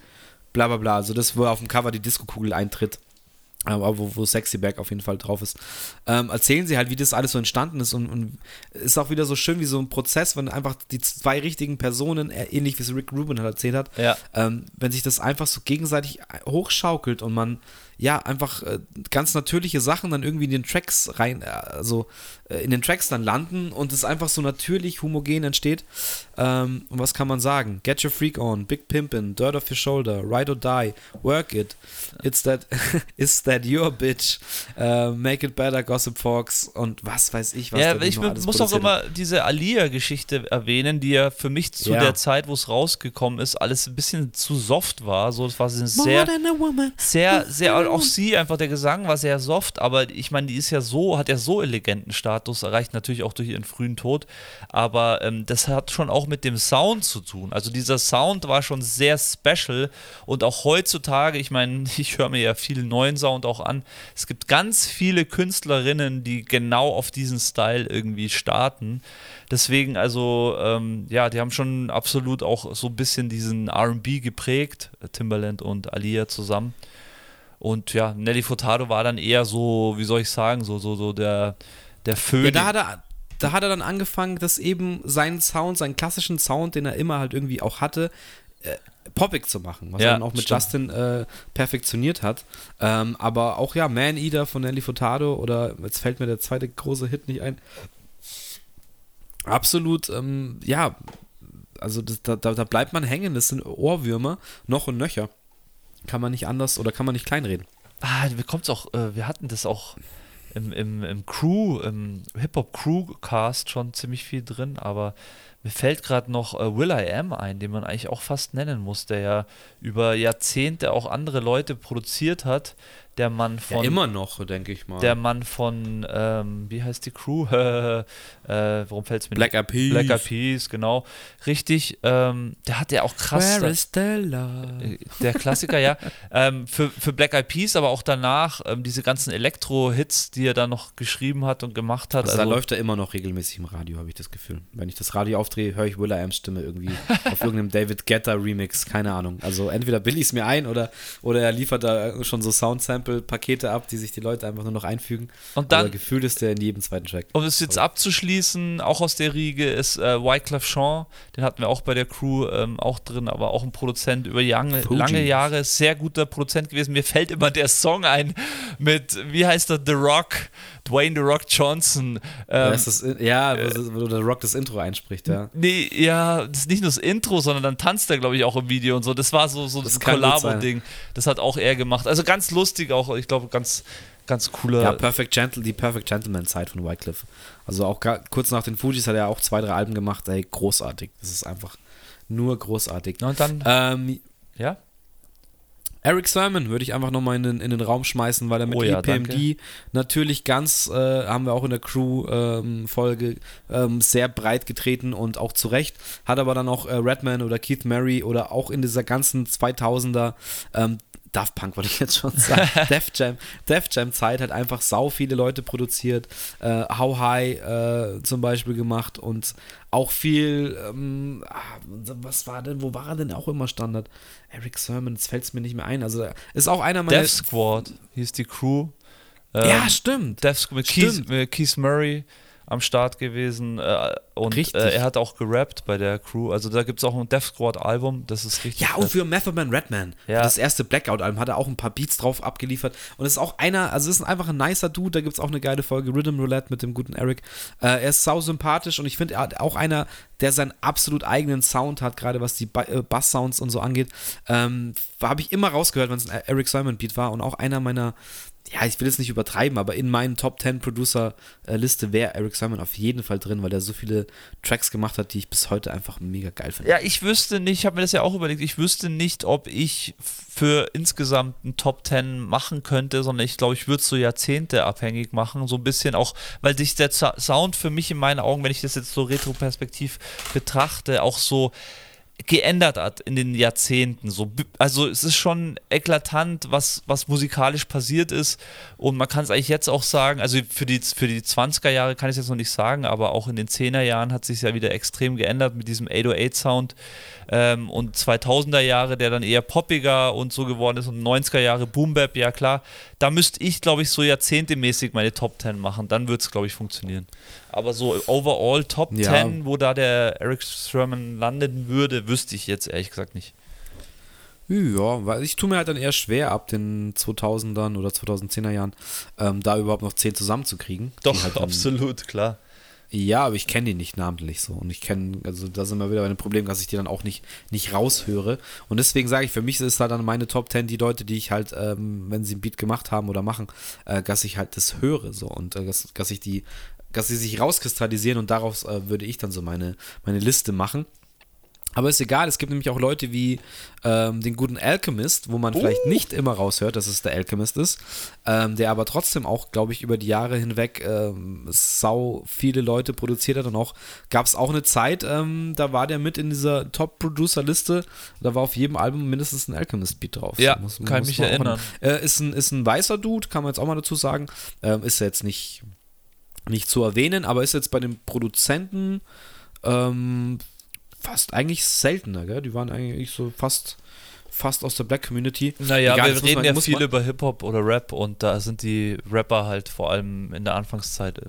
bla bla bla. Also das, wo auf dem Cover die Disco-Kugel eintritt. Aber wo, wo Sexy Back auf jeden Fall drauf ist, ähm, erzählen sie halt, wie das alles so entstanden ist und, und ist auch wieder so schön wie so ein Prozess, wenn einfach die zwei richtigen Personen, äh, ähnlich wie es Rick Rubin halt erzählt hat, Ja. ähm, wenn sich das einfach so gegenseitig hochschaukelt und man ja einfach äh, ganz natürliche Sachen dann irgendwie in den Tracks rein, äh, also äh, in den Tracks dann landen und es einfach so natürlich homogen entsteht. Ähm, und was kann man sagen? Get your freak on, Big Pimpin', Dirt off your shoulder, Ride or die, Work it, It's that, is that your bitch, äh, Make it better, Gossip Fox und was weiß ich, was Ja, ich noch alles muss auch immer diese Alia-Geschichte erwähnen, die ja für mich zu Ja. der Zeit, wo es rausgekommen ist, alles ein bisschen zu soft war. So, es war sehr, a woman. sehr, sehr, auch sie, einfach der Gesang war sehr soft, aber ich meine, die ist ja so, hat ja so elegenten Status, erreicht natürlich auch durch ihren frühen Tod, aber ähm, das hat schon auch mit dem Sound zu tun. Also dieser Sound war schon sehr special und auch heutzutage, ich meine, ich höre mir ja viel neuen Sound auch an, es gibt ganz viele Künstlerinnen, die genau auf diesen Style irgendwie starten. Deswegen, also, ähm, ja, die haben schon absolut auch so ein bisschen diesen RB geprägt, Timbaland und Alia zusammen. Und ja, Nelly Furtado war dann eher so, wie soll ich sagen, so, so, so der, der Ja, Phönix. da hat er, da hat er dann angefangen, dass eben seinen Sound, seinen klassischen Sound, den er immer halt irgendwie auch hatte, äh, poppig zu machen, was Ja, er dann auch mit stimmt. Justin äh, perfektioniert hat. Ähm, aber auch ja, Man Eater von Nelly Furtado oder jetzt fällt mir der zweite große Hit nicht ein. Absolut, ähm, ja, also das, da, da, da bleibt man hängen, das sind Ohrwürmer, noch und nöcher. Kann man nicht anders oder kann man nicht kleinreden. Ah, kommt's auch, äh, wir hatten das auch im, im, im Crew, im Hip-Hop-Crew-Cast schon ziemlich viel drin, aber mir fällt gerade noch äh, Will I Am ein, den man eigentlich auch fast nennen muss, der ja über Jahrzehnte auch andere Leute produziert hat. Der Mann von. ja, immer noch, denke ich mal. Der Mann von, ähm, wie heißt die Crew? äh, warum fällt es mir Black Eyed Peas. Black Eyed Peas, genau. Richtig, ähm, der hat ja auch krass. Where is the love? Äh, Der Klassiker, ja. Ähm, für, für Black Eyed Peas, aber auch danach ähm, diese ganzen Elektro-Hits, die er dann noch geschrieben hat und gemacht hat. Also, da läuft er immer noch regelmäßig im Radio, habe ich das Gefühl. Wenn ich das Radio aufdrehe, höre ich Will I Am's Stimme irgendwie auf irgendeinem David Guetta Remix, keine Ahnung. Also entweder bilde ich es mir ein oder, oder er liefert da schon so Sound-Sample-Pakete ab, die sich die Leute einfach nur noch einfügen. Und dann- Aber gefühlt ist der in jedem zweiten Track. Um es jetzt abzuschließen, auch aus der Riege ist äh, Wyclef Jean, den hatten wir auch bei der Crew ähm, auch drin, aber auch ein Produzent über lange, lange Jahre, sehr guter Produzent gewesen. Mir fällt immer der Song ein mit, wie heißt er, The Rock, Dwayne The Rock Johnson. Ja, Ähm, ist das, ja wo, wo der Rock das Intro einspricht, ja. Nee, ja, das ist nicht nur das Intro, sondern dann tanzt er, glaube ich, auch im Video und so. Das war so, so Das gut Collabo-Ding. Das hat auch er gemacht. Also ganz lustig auch, ich glaube, ganz, ganz cooler. Ja, Perfect Gentle, die Perfect Gentleman-Zeit von Wycliffe. Also auch ga- kurz nach den Fujis hat er auch zwei, drei Alben gemacht. Ey, großartig. Das ist einfach nur großartig. Und dann, Ähm, ja, Eric Sermon würde ich einfach nochmal in, den- in den Raum schmeißen, weil er mit Oh ja, EPMD natürlich ganz, äh, haben wir auch in der Crew-Folge ähm, sehr breit getreten und auch zu Recht. Hat aber dann auch äh, Redman oder Keith Murray oder auch in dieser ganzen 2000er ähm, Daft Punk wollte ich jetzt schon sagen. Def Jam, Def Jam Zeit hat einfach sau viele Leute produziert. Äh, How High äh, zum Beispiel gemacht und auch viel, ähm, ah, was war denn, wo war er denn auch immer Standard? Eric Sermon, das fällt mir nicht mehr ein. Also ist auch einer meiner. Death Squad hieß die Crew. Ähm, ja, stimmt. Death Squad mit Keith, mit Keith Murray am Start gewesen äh, und Richtig. äh, er hat auch gerappt bei der Crew. Also da gibt es auch ein Death Squad Album, das ist richtig. Ja, und fett. für Method Man Redman. Ja. Das erste Blackout-Album hat er auch ein paar Beats drauf abgeliefert. Und es ist auch einer, also es ist einfach ein nicer Dude. Da gibt es auch eine geile Folge Rhythm Roulette mit dem guten Eric. Äh, er ist sau sympathisch und ich finde, er hat auch einer, der seinen absolut eigenen Sound hat, gerade was die ba äh, Bass-Sounds und so angeht. Ähm, Habe ich immer rausgehört, wenn es ein Eric Simon-Beat war. Und auch einer meiner, ja, ich will jetzt nicht übertreiben, aber in meinen Top 10 Producer-Liste wäre Eric Simon auf jeden Fall drin, weil er so viele Tracks gemacht hat, die ich bis heute einfach mega geil finde. Ja, ich wüsste nicht, ich habe mir das ja auch überlegt, ich wüsste nicht, ob ich für insgesamt einen Top 10 machen könnte, sondern ich glaube, ich würde es so Jahrzehnte abhängig machen, so ein bisschen auch, weil sich der Sound für mich in meinen Augen, wenn ich das jetzt so retroperspektiv betrachte, auch so geändert hat in den Jahrzehnten. So, also es ist schon eklatant, was, was musikalisch passiert ist. Und man kann es eigentlich jetzt auch sagen, also für die, für die 20er Jahre kann ich es jetzt noch nicht sagen, aber auch in den 10er Jahren hat sich ja wieder extrem geändert mit diesem 808-Sound. Ähm, und 2000er Jahre, der dann eher poppiger und so geworden ist und 90er Jahre Boom Bap, ja klar, da müsste ich, glaube ich, so jahrzehntemäßig meine Top 10 machen. Dann würde es, glaube ich, funktionieren. Aber so overall Top Ja. 10, wo da der Eric Sherman landen würde, wüsste ich jetzt ehrlich gesagt nicht. Ja, weil ich tue mir halt dann eher schwer ab den 2000ern oder 2010er Jahren, ähm, da überhaupt noch 10 zusammenzukriegen. Doch, halt dann- absolut, klar. Ja, aber ich kenne die nicht namentlich so. Und ich kenne, also da sind wir wieder bei dem Problem, dass ich die dann auch nicht, nicht raushöre. Und deswegen sage ich, für mich ist da dann meine Top 10 die Leute, die ich halt, ähm, wenn sie einen Beat gemacht haben oder machen, äh, dass ich halt das höre so. Und äh, dass, dass ich die, dass sie sich rauskristallisieren und daraus äh, würde ich dann so meine, meine Liste machen. Aber ist egal, es gibt nämlich auch Leute wie ähm, den guten Alchemist, wo man vielleicht nicht immer raushört, dass es der Alchemist ist, ähm, der aber trotzdem auch, glaube ich, über die Jahre hinweg ähm, sau viele Leute produziert hat und auch gab es auch eine Zeit, ähm, da war der mit in dieser Top-Producer-Liste, da war auf jedem Album mindestens ein Alchemist-Beat drauf. Ja, So, kann ich mich erinnern. Äh, ist, ein, ist ein weißer Dude, kann man jetzt auch mal dazu sagen, ähm, ist jetzt nicht, nicht zu erwähnen, aber ist jetzt bei den Produzenten ähm, fast eigentlich seltener, gell? Die waren eigentlich so fast, fast aus der Black Community. Naja, Egal, wir reden man- ja viel über Hip-Hop oder Rap und da sind die Rapper halt vor allem in der Anfangszeit,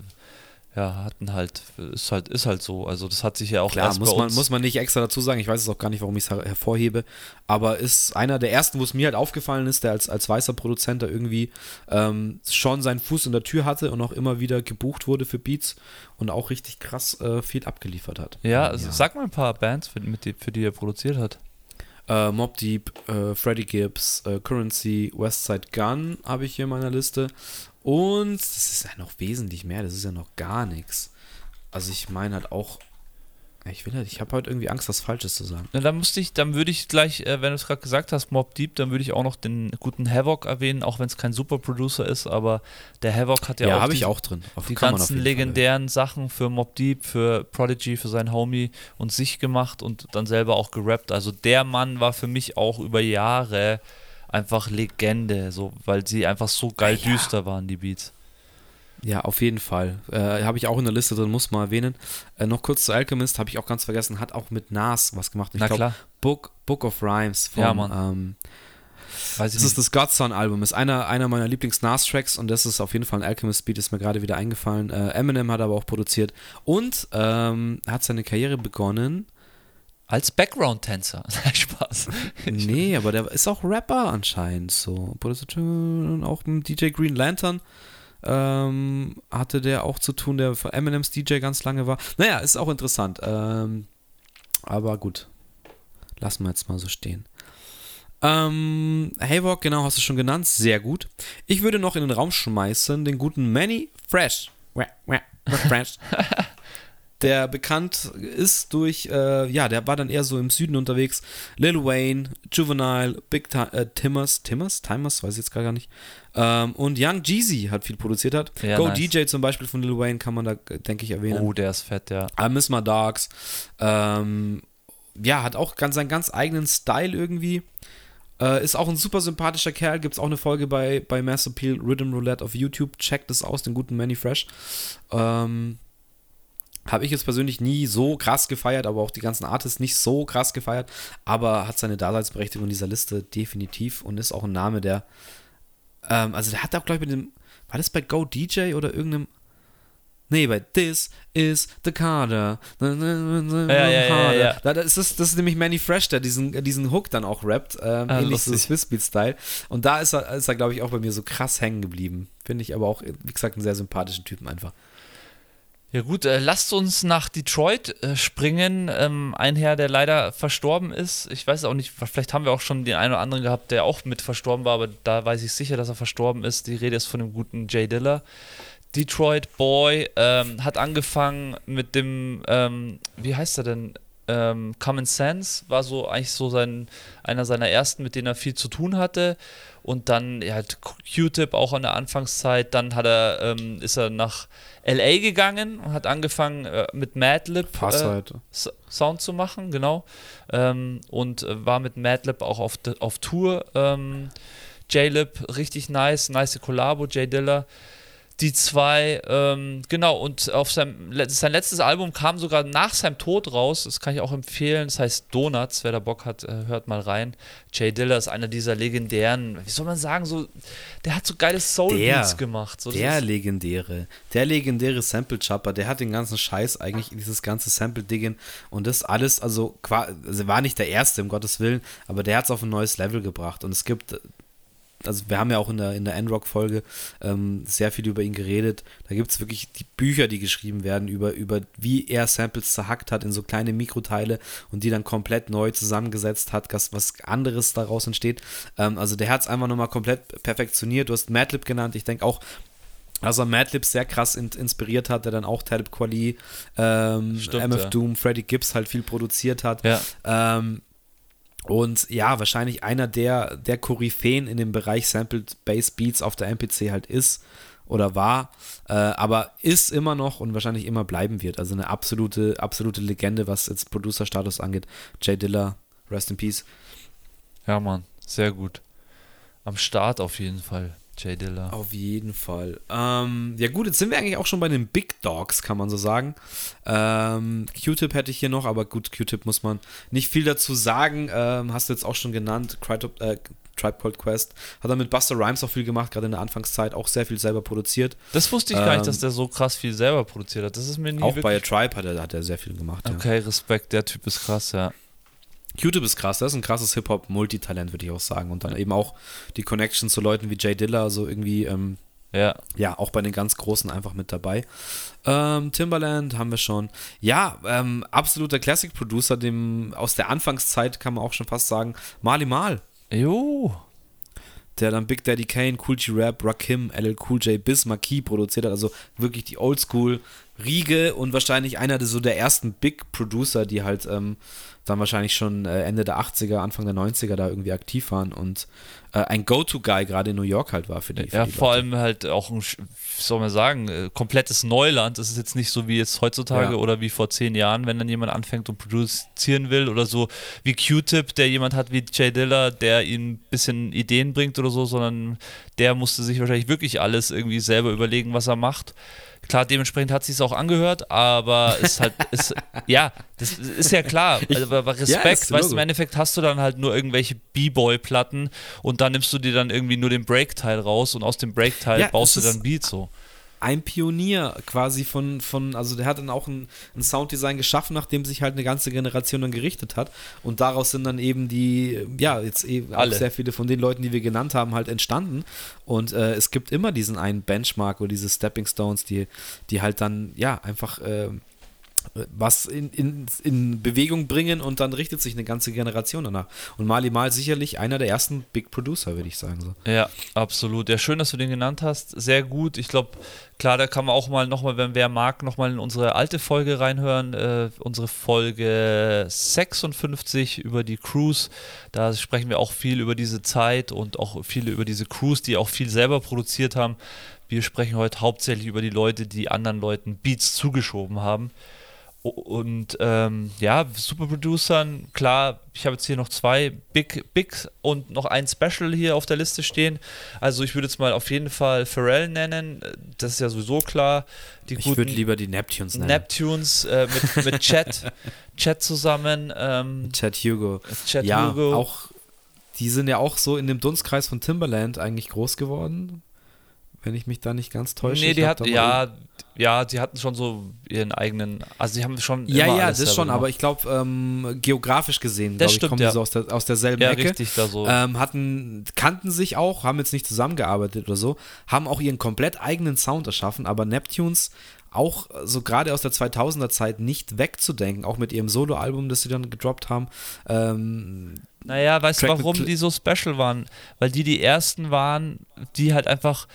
ja, hatten halt, ist halt, ist halt so. Also das hat sich ja auch Klar, erst muss man, muss man nicht extra dazu sagen. Ich weiß es auch gar nicht, warum ich es her hervorhebe. Aber ist einer der ersten, wo es mir halt aufgefallen ist, der als, als weißer Produzent da irgendwie ähm, schon seinen Fuß in der Tür hatte und auch immer wieder gebucht wurde für Beats und auch richtig krass äh, viel abgeliefert hat. Ja, also sag mal ein paar Bands, für, mit die, für die er produziert hat. Äh, Mob Deep, äh, Freddie Gibbs, äh, Currency, Westside Gun habe ich hier in meiner Liste. Und das ist ja noch wesentlich mehr, das ist ja noch gar nichts. Also ich meine halt auch, ich will halt, ich habe halt irgendwie Angst, was Falsches zu sagen. Na, dann musste ich, dann würde ich gleich, äh, wenn du es gerade gesagt hast, Mob Deep, dann würde ich auch noch den guten Havoc erwähnen, auch wenn es kein super Producer ist, aber der Havoc hat ja, Ja, auch habe die, ich auch drin. Auf- die ganzen jeden Fall legendären Sachen für Mob Deep, für Prodigy, für seinen Homie und sich gemacht und dann selber auch gerappt. Also der Mann war für mich auch über Jahre einfach Legende, so, weil sie einfach so geil Ja. düster waren, die Beats. Ja, auf jeden Fall. Äh, habe ich auch in der Liste drin, muss man erwähnen. Äh, noch kurz zu Alchemist, habe ich auch ganz vergessen, hat auch mit Nas was gemacht. Ich Na glaub, klar, Book, Book of Rhymes von, Ja, Mann. ähm, weiß das ist das Godson-Album, ist einer, einer meiner Lieblings-Nas-Tracks und das ist auf jeden Fall ein Alchemist-Beat, ist mir gerade wieder eingefallen. Äh, Eminem hat aber auch produziert und ähm, hat seine Karriere begonnen. Als Background-Tänzer. Spaß. Nee, aber der ist auch Rapper anscheinend so. Produziert auch mit DJ Green Lantern ähm, hatte der auch zu tun, der für Eminems DJ ganz lange war. Naja, ist auch interessant. Ähm, aber gut, lassen wir jetzt mal so stehen. Ähm, Haywalk, genau, hast du schon genannt, sehr gut. Ich würde noch in den Raum schmeißen den guten Manny Fresh. Fresh. der bekannt ist durch, äh, ja, der war dann eher so im Süden unterwegs. Lil Wayne, Juvenile, Big Ti äh, Timmers, Timmers, Timers, weiß ich jetzt gar nicht. Ähm, und Young Jeezy hat viel produziert hat. Ja, Go nice. DJ zum Beispiel von Lil Wayne kann man da, denke ich, erwähnen. Oh, der ist fett, ja. I Miss My Dogs. Ähm, ja, hat auch ganz, seinen ganz eigenen Style irgendwie. Äh, ist auch ein super sympathischer Kerl. Gibt es auch eine Folge bei, bei Mass Appeal Rhythm Roulette auf YouTube. Checkt es aus, den guten Manny Fresh. Ähm, habe ich jetzt persönlich nie so krass gefeiert, aber auch die ganzen Artists nicht so krass gefeiert. Aber hat seine Daseinsberechtigung in dieser Liste definitiv und ist auch ein Name, der. Ähm, also, der hat auch, glaube ich, mit dem. War das bei Go DJ oder irgendeinem. Nee, bei This is the Carter. Ja, ja, ja, ja. Da, das, ist, das ist nämlich Manny Fresh, der diesen, diesen Hook dann auch rappt. Ähm, Ah, ähnlich so. Swissbeat-Style. Und da ist er, ist er glaube ich, auch bei mir so krass hängen geblieben. Finde ich aber auch, wie gesagt, einen sehr sympathischen Typen einfach. Ja gut, äh, lasst uns nach Detroit äh, springen. Ähm, ein Herr, der leider verstorben ist. Ich weiß auch nicht, vielleicht haben wir auch schon den einen oder anderen gehabt, der auch mit verstorben war, aber da weiß ich sicher, dass er verstorben ist. Die Rede ist von dem guten Jay Diller. Detroit Boy ähm, hat angefangen mit dem, ähm, wie heißt er denn? Ähm, Common Sense war so eigentlich so sein, einer seiner ersten, mit denen er viel zu tun hatte. Und dann ja, halt Q-Tip auch an der Anfangszeit. Dann hat er, ähm, ist er nach LA gegangen und hat angefangen äh, mit Madlib äh, Sound zu machen, genau. Ähm, und äh, war mit Madlib auch auf, auf Tour. Ähm, J-Lib, richtig nice, nice Kollabo, J Diller. Die zwei, ähm, genau, und auf seinem sein letztes Album kam sogar nach seinem Tod raus. Das kann ich auch empfehlen. Das heißt Donuts. Wer da Bock hat, äh, hört mal rein. Jay Diller ist einer dieser legendären, wie soll man sagen, so, der hat so geile Soul-Beats gemacht. So, der legendäre, der legendäre Sample-Chopper, der hat den ganzen Scheiß eigentlich, dieses ganze Sample-Digging und das alles, also, also war nicht der erste, um Gottes Willen, aber der hat es auf ein neues Level gebracht. Und es gibt also wir haben ja auch in der, in der N-Rock-Folge ähm, sehr viel über ihn geredet. Da gibt es wirklich die Bücher, die geschrieben werden über, über wie er Samples zerhackt hat in so kleine Mikroteile und die dann komplett neu zusammengesetzt hat, dass was anderes daraus entsteht. Ähm, also der hat es einfach nochmal komplett perfektioniert. Du hast Madlib genannt. Ich denke auch, also Madlib sehr krass in, inspiriert hat, der dann auch Talib Kweli, ähm, Stimmt, MF ja. Doom, Freddie Gibbs halt viel produziert hat. Ja. Ähm, und ja, wahrscheinlich einer der, der Koryphäen in dem Bereich Sampled Bass Beats auf der MPC halt ist oder war, äh, aber ist immer noch und wahrscheinlich immer bleiben wird. Also eine absolute, absolute Legende, was jetzt Producer-Status angeht. Jay Diller, rest in peace. Ja, Mann, sehr gut. Am Start auf jeden Fall. Jay Diller. Auf jeden Fall. Ähm, ja gut, jetzt sind wir eigentlich auch schon bei den Big Dogs, kann man so sagen. Ähm, Q-Tip hätte ich hier noch, aber gut, Q-Tip muss man nicht viel dazu sagen. Ähm, hast du jetzt auch schon genannt. Crytop, äh, Tribe Called Quest. Hat er mit Buster Rhymes auch viel gemacht, gerade in der Anfangszeit auch sehr viel selber produziert. Das wusste ich gar nicht, dass ähm, der so krass viel selber produziert hat. Das ist mir nie Auch bei Tribe hat er, hat er sehr viel gemacht. Okay, ja. Respekt, der Typ ist krass, ja. Q-Tip ist krass, das ist ein krasses Hip-Hop-Multitalent, würde ich auch sagen. Und dann eben auch die Connection zu Leuten wie Jay Diller, so irgendwie, ähm, ja. ja, auch bei den ganz Großen einfach mit dabei. Ähm, Timbaland haben wir schon. Ja, ähm, absoluter Classic-Producer, dem aus der Anfangszeit kann man auch schon fast sagen, Mali Mal. Jo. Der dann Big Daddy Kane, Cool G-Rap, Rakim, LL Cool J, Biz Marquis produziert hat. Also wirklich die Oldschool Riege und wahrscheinlich einer der, so der ersten Big Producer, die halt ähm, dann wahrscheinlich schon äh, Ende der 80er, Anfang der 90er da irgendwie aktiv waren und äh, ein Go-To-Guy gerade in New York halt war für die. Für ja, die vor allem halt auch ein, wie soll man sagen, äh, komplettes Neuland. Das ist jetzt nicht so wie jetzt heutzutage ja. oder wie vor zehn Jahren, wenn dann jemand anfängt und produzieren will oder so wie Q-Tip, der jemand hat wie Jay Diller, der ihm ein bisschen Ideen bringt oder so, sondern der musste sich wahrscheinlich wirklich alles irgendwie selber überlegen, was er macht. Klar, dementsprechend hat sie es auch angehört, aber ist halt, ist, ja, das ist ja klar. Ich, aber Respekt, ja, weißt du, im Endeffekt hast du dann halt nur irgendwelche B-Boy-Platten und dann nimmst du dir dann irgendwie nur den Break-Teil raus und aus dem Break-Teil ja, baust du dann Beats so ein Pionier quasi von, von also der hat dann auch ein, ein, Sounddesign geschaffen, nachdem sich halt eine ganze Generation dann gerichtet hat. Und daraus sind dann eben die, ja, jetzt eben auch sehr viele von den Leuten, die wir genannt haben, halt entstanden. Und äh, es gibt immer diesen einen Benchmark oder diese Stepping Stones, die, die halt dann, ja, einfach äh, was in, in, in Bewegung bringen und dann richtet sich eine ganze Generation danach. Und Mali Mal sicherlich einer der ersten Big Producer, würde ich sagen. So. Ja, absolut. Ja, schön, dass du den genannt hast. Sehr gut. Ich glaube, klar, da kann man auch mal nochmal, wenn wer mag, nochmal in unsere alte Folge reinhören. Äh, unsere Folge 56 über die Cruise. Da sprechen wir auch viel über diese Zeit und auch viele über diese Cruise, die auch viel selber produziert haben. Wir sprechen heute hauptsächlich über die Leute, die anderen Leuten Beats zugeschoben haben. Und ähm, ja, Superproducern, klar, ich habe jetzt hier noch zwei Big, Big und noch ein Special hier auf der Liste stehen. Also ich würde jetzt mal auf jeden Fall Pharrell nennen, das ist ja sowieso klar. Die ich würde lieber die Neptunes nennen. Neptunes äh, mit, mit Chat, Chat zusammen. Ähm, Chat Hugo. Chat ja, Hugo. auch, die sind ja auch so in dem Dunstkreis von Timberland eigentlich groß geworden wenn ich mich da nicht ganz täusche. Nee, die hat, ja, ja, sie hatten schon so ihren eigenen, also sie haben schon. Ja, ja, das schon, aber ich glaube, ähm, geografisch gesehen, glaube ich, kommen ja. die so aus, der, aus derselben ja, Ecke. richtig, da so. Ähm, hatten, kannten sich auch, haben jetzt nicht zusammengearbeitet oder so, haben auch ihren komplett eigenen Sound erschaffen, aber Neptunes auch so gerade aus der 2000er Zeit nicht wegzudenken, auch mit ihrem Soloalbum, das sie dann gedroppt haben. Ähm, naja, weißt du, warum die so special waren? Weil die die ersten waren, die halt einfach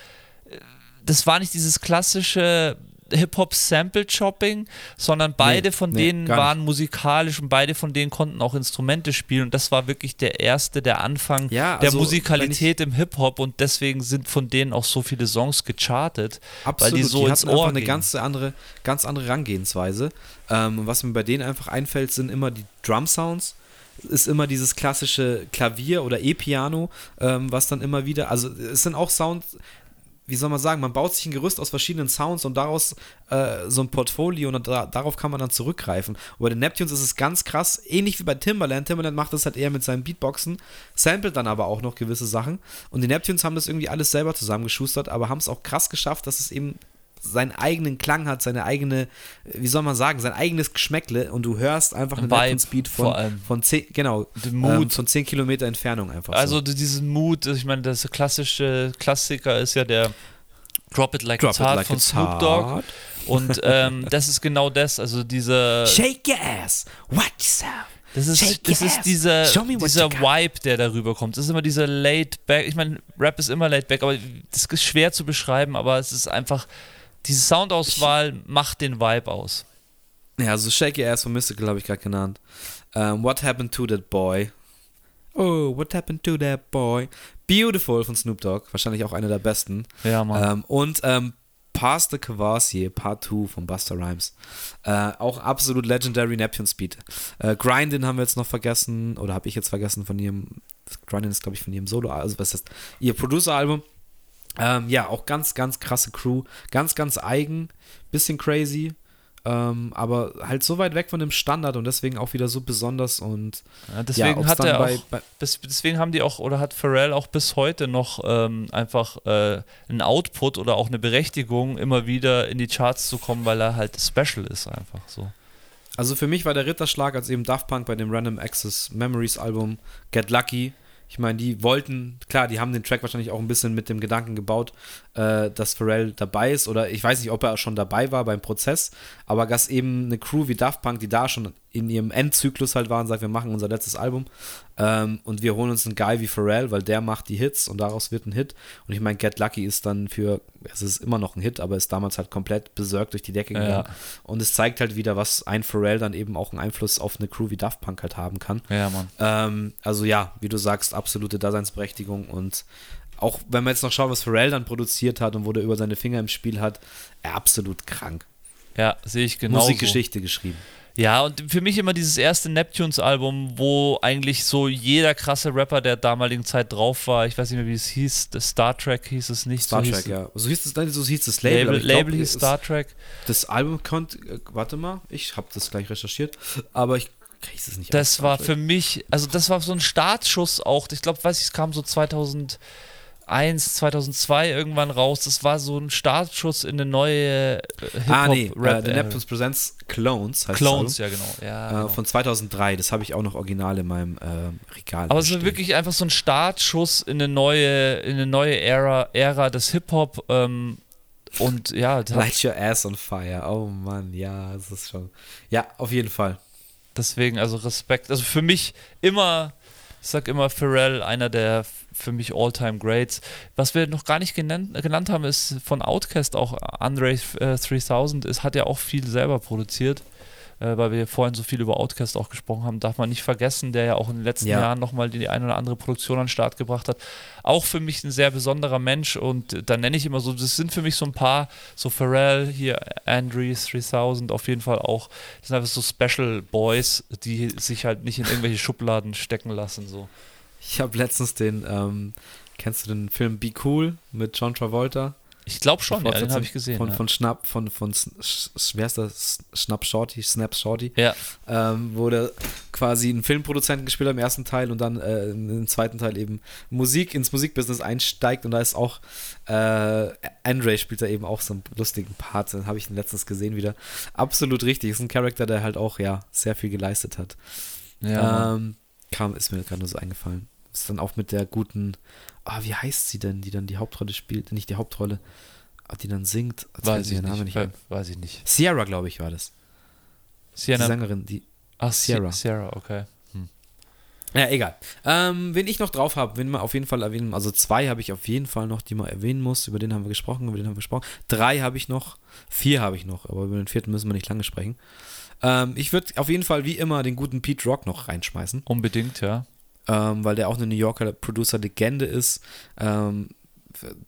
das war nicht dieses klassische Hip-Hop-Sample-Chopping, sondern beide nee, von nee, denen waren musikalisch und beide von denen konnten auch Instrumente spielen. Und das war wirklich der erste, der Anfang ja, also, der Musikalität im Hip-Hop. Und deswegen sind von denen auch so viele Songs gechartet, absolut, weil die so die ins Ohr eine ganz andere, ganz andere Herangehensweise. Ähm, was mir bei denen einfach einfällt, sind immer die Drum-Sounds ist immer dieses klassische Klavier oder E-Piano, ähm, was dann immer wieder, also es sind auch Sounds, wie soll man sagen, man baut sich ein Gerüst aus verschiedenen Sounds und daraus äh, so ein Portfolio und da, darauf kann man dann zurückgreifen. Und bei den Neptunes ist es ganz krass, ähnlich wie bei Timbaland. Timbaland macht das halt eher mit seinen Beatboxen, samplet dann aber auch noch gewisse Sachen. Und die Neptunes haben das irgendwie alles selber zusammengeschustert, aber haben es auch krass geschafft, dass es eben seinen eigenen Klang hat, seine eigene, wie soll man sagen, sein eigenes Geschmäckle und du hörst einfach einen Vibe Speed von, von 10, genau, ähm, von 10 Kilometer Entfernung einfach. Also so. diesen Mut, ich meine, das klassische Klassiker ist ja der Drop It Like Drop It's it Hard like von it's Snoop Dogg. Und ähm, das ist genau das, also diese, Shake your ass, watch yourself. das ist, shake das ist dieser, dieser. Vibe, der darüber kommt. Das ist immer dieser laid back, ich meine, Rap ist immer laid back, aber das ist schwer zu beschreiben, aber es ist einfach, diese Soundauswahl macht den Vibe aus. Ja, also Shake Your Ass von Mystical habe ich gerade genannt. Ähm, what Happened to That Boy? Oh, What Happened to That Boy? Beautiful von Snoop Dogg, wahrscheinlich auch einer der besten. Ja, Mann. Ähm, und ähm, Past the Cavassier, Part 2 von Buster Rhymes. Äh, auch absolut legendary Neptune Speed. Äh, Grindin haben wir jetzt noch vergessen, oder habe ich jetzt vergessen von ihrem, Grindin ist glaube ich von ihrem Solo, also was ist das? Ihr Producer-Album. Ähm, ja, auch ganz, ganz krasse Crew. Ganz, ganz eigen. Bisschen crazy. Ähm, aber halt so weit weg von dem Standard und deswegen auch wieder so besonders und Ja, deswegen ob's hat er bei- auch, bei- deswegen haben die auch, oder hat Pharrell auch bis heute noch ähm, einfach äh, einen Output oder auch eine Berechtigung, immer wieder in die Charts zu kommen, weil er halt special ist, einfach so. Also für mich war der Ritterschlag, als eben Daft Punk bei dem Random Access Memories Album Get Lucky. Ich meine, die wollten, klar, die haben den Track wahrscheinlich auch ein bisschen mit dem Gedanken gebaut, äh, dass Pharrell dabei ist. Oder ich weiß nicht, ob er schon dabei war beim Prozess, aber dass eben eine Crew wie Daft Punk, die da schon in ihrem Endzyklus halt waren, sagt, wir machen unser letztes Album ähm, und wir holen uns einen Guy wie Pharrell, weil der macht die Hits und daraus wird ein Hit. Und ich meine, Get Lucky ist dann für, es ist immer noch ein Hit, aber ist damals halt komplett besorgt durch die Decke gegangen. Ja. Und es zeigt halt wieder, was ein Pharrell dann eben auch einen Einfluss auf eine Crew wie Daft Punk halt haben kann. Ja, Mann. Ähm, also ja, wie du sagst, absolute Daseinsberechtigung und auch wenn man jetzt noch schaut, was Pharrell dann produziert hat und wo der über seine Finger im Spiel hat, absolut krank. Ja, sehe ich genau. Musikgeschichte geschrieben. Ja, und für mich immer dieses erste Neptunes-Album, wo eigentlich so jeder krasse Rapper der damaligen Zeit drauf war. Ich weiß nicht mehr, wie es hieß. Das Star Trek hieß es nicht. Star so Trek, ja. So hieß es, nein, so hieß das Label. Label, Label glaub, hieß Star Trek. Das Album konnte, äh, warte mal, ich habe das gleich recherchiert, aber ich kriege es nicht Das war für mich, also das war so ein Startschuss auch. Ich glaube, weiß ich, es kam so 2001, 2002 irgendwann raus. Das war so ein Startschuss in eine neue äh, Ah, nee, äh, Hip-Hop-Rap. The Neptunes Presents Clones heißt Clones, das ja genau. Ja, Album, genau. äh, von 2003. Das habe ich auch noch original in meinem äh, Regal. Aber es stehen. wirklich einfach so ein Startschuss in eine neue, in eine neue Ära, Ära des Hip-Hop. Ähm, und ja, Light your ass on fire. Oh Mann, ja, das ist schon. Ja, auf jeden Fall. deswegen, also Respekt. Also für mich immer, ich sag immer Pharrell, einer der für mich All-Time Greats. Was wir noch gar nicht genannt, genannt haben, ist von Outkast auch Andre äh, 3000, ist, hat ja auch viel selber produziert. Äh, weil wir vorhin so viel über Outkast auch gesprochen haben, darf man nicht vergessen, der ja auch in den letzten Ja. Jahren nochmal die eine oder andere Produktion an den Start gebracht hat. Auch für mich ein sehr besonderer Mensch und da nenne ich immer so, das sind für mich so ein paar, so Pharrell, hier Andre 3000 auf jeden Fall auch, das sind einfach so Special Boys, die sich halt nicht in irgendwelche Schubladen stecken lassen. So. Ich habe letztens den, ähm, kennst du den Film Be Cool mit John Travolta? Ich glaube schon, ja, den habe ich gesehen. Von, ja. von Schnapp, von, von, S- Sch- wer ist das? Schnapp Shorty, Snap Shorty. ja, ähm, wo der quasi einen Filmproduzenten gespielt hat im ersten Teil und dann äh, im zweiten Teil eben Musik ins Musikbusiness einsteigt und da ist auch äh, Andre spielt da eben auch so einen lustigen Part, den habe ich letztens gesehen wieder. Absolut richtig, ist ein Charakter, der halt auch ja sehr viel geleistet hat. ja, ähm, kam, ist mir gerade nur so eingefallen. Ist dann auch mit der guten, ah, wie heißt sie denn, die dann die Hauptrolle spielt, nicht die Hauptrolle, ah, die dann singt. Jetzt weiß, ich nicht, we- weiß ich nicht. Sierra, glaube ich, war das. Die Sienna, Sängerin, die ach, Sierra. Sierra. Sierra, okay. Ja, egal. Ähm, wen ich noch drauf habe, wen wir auf jeden Fall erwähnen, also zwei habe ich auf jeden Fall noch, die man erwähnen muss. Über den haben wir gesprochen, über den haben wir gesprochen. Drei habe ich noch, vier habe ich noch, aber über den vierten müssen wir nicht lange sprechen. Ähm, ich würde auf jeden Fall wie immer den guten Pete Rock noch reinschmeißen, Unbedingt, ja. Ähm, weil der auch eine New Yorker Producer-Legende ist. Ähm,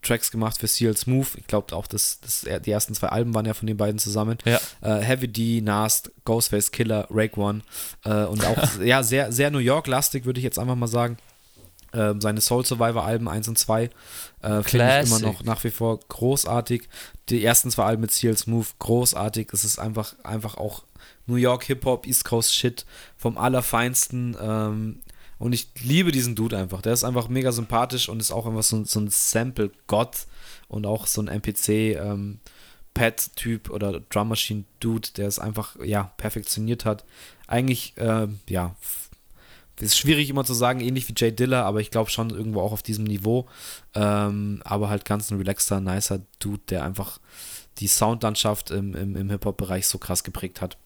Tracks gemacht für CL Smooth. Ich glaube auch, dass, dass die ersten zwei Alben waren ja von den beiden zusammen. Ja. Äh, Heavy D, Nast, Ghostface Killer, Rake One äh, und auch ja sehr, sehr New York-lastig, würde ich jetzt einfach mal sagen. Ähm, seine Soul Survivor Alben 1 und 2 äh, finde ich immer noch nach wie vor großartig. Die ersten zwei Alben mit Seal Smooth großartig. Es ist einfach, einfach auch New York Hip Hop, East Coast Shit vom allerfeinsten. Ähm, und ich liebe diesen Dude einfach. Der ist einfach mega sympathisch und ist auch einfach so, so ein Sample-Gott und auch so ein NPC. Ähm, oder Drum Machine-Dude, der es einfach, ja, perfektioniert hat. Eigentlich, äh, ja, ist schwierig immer zu sagen, ähnlich wie Jay Diller, aber ich glaube schon irgendwo auch auf diesem Niveau. Ähm, aber halt ganz ein relaxter, nicer Dude, der einfach die Soundlandschaft im, im, im Hip-Hop-Bereich so krass geprägt hat.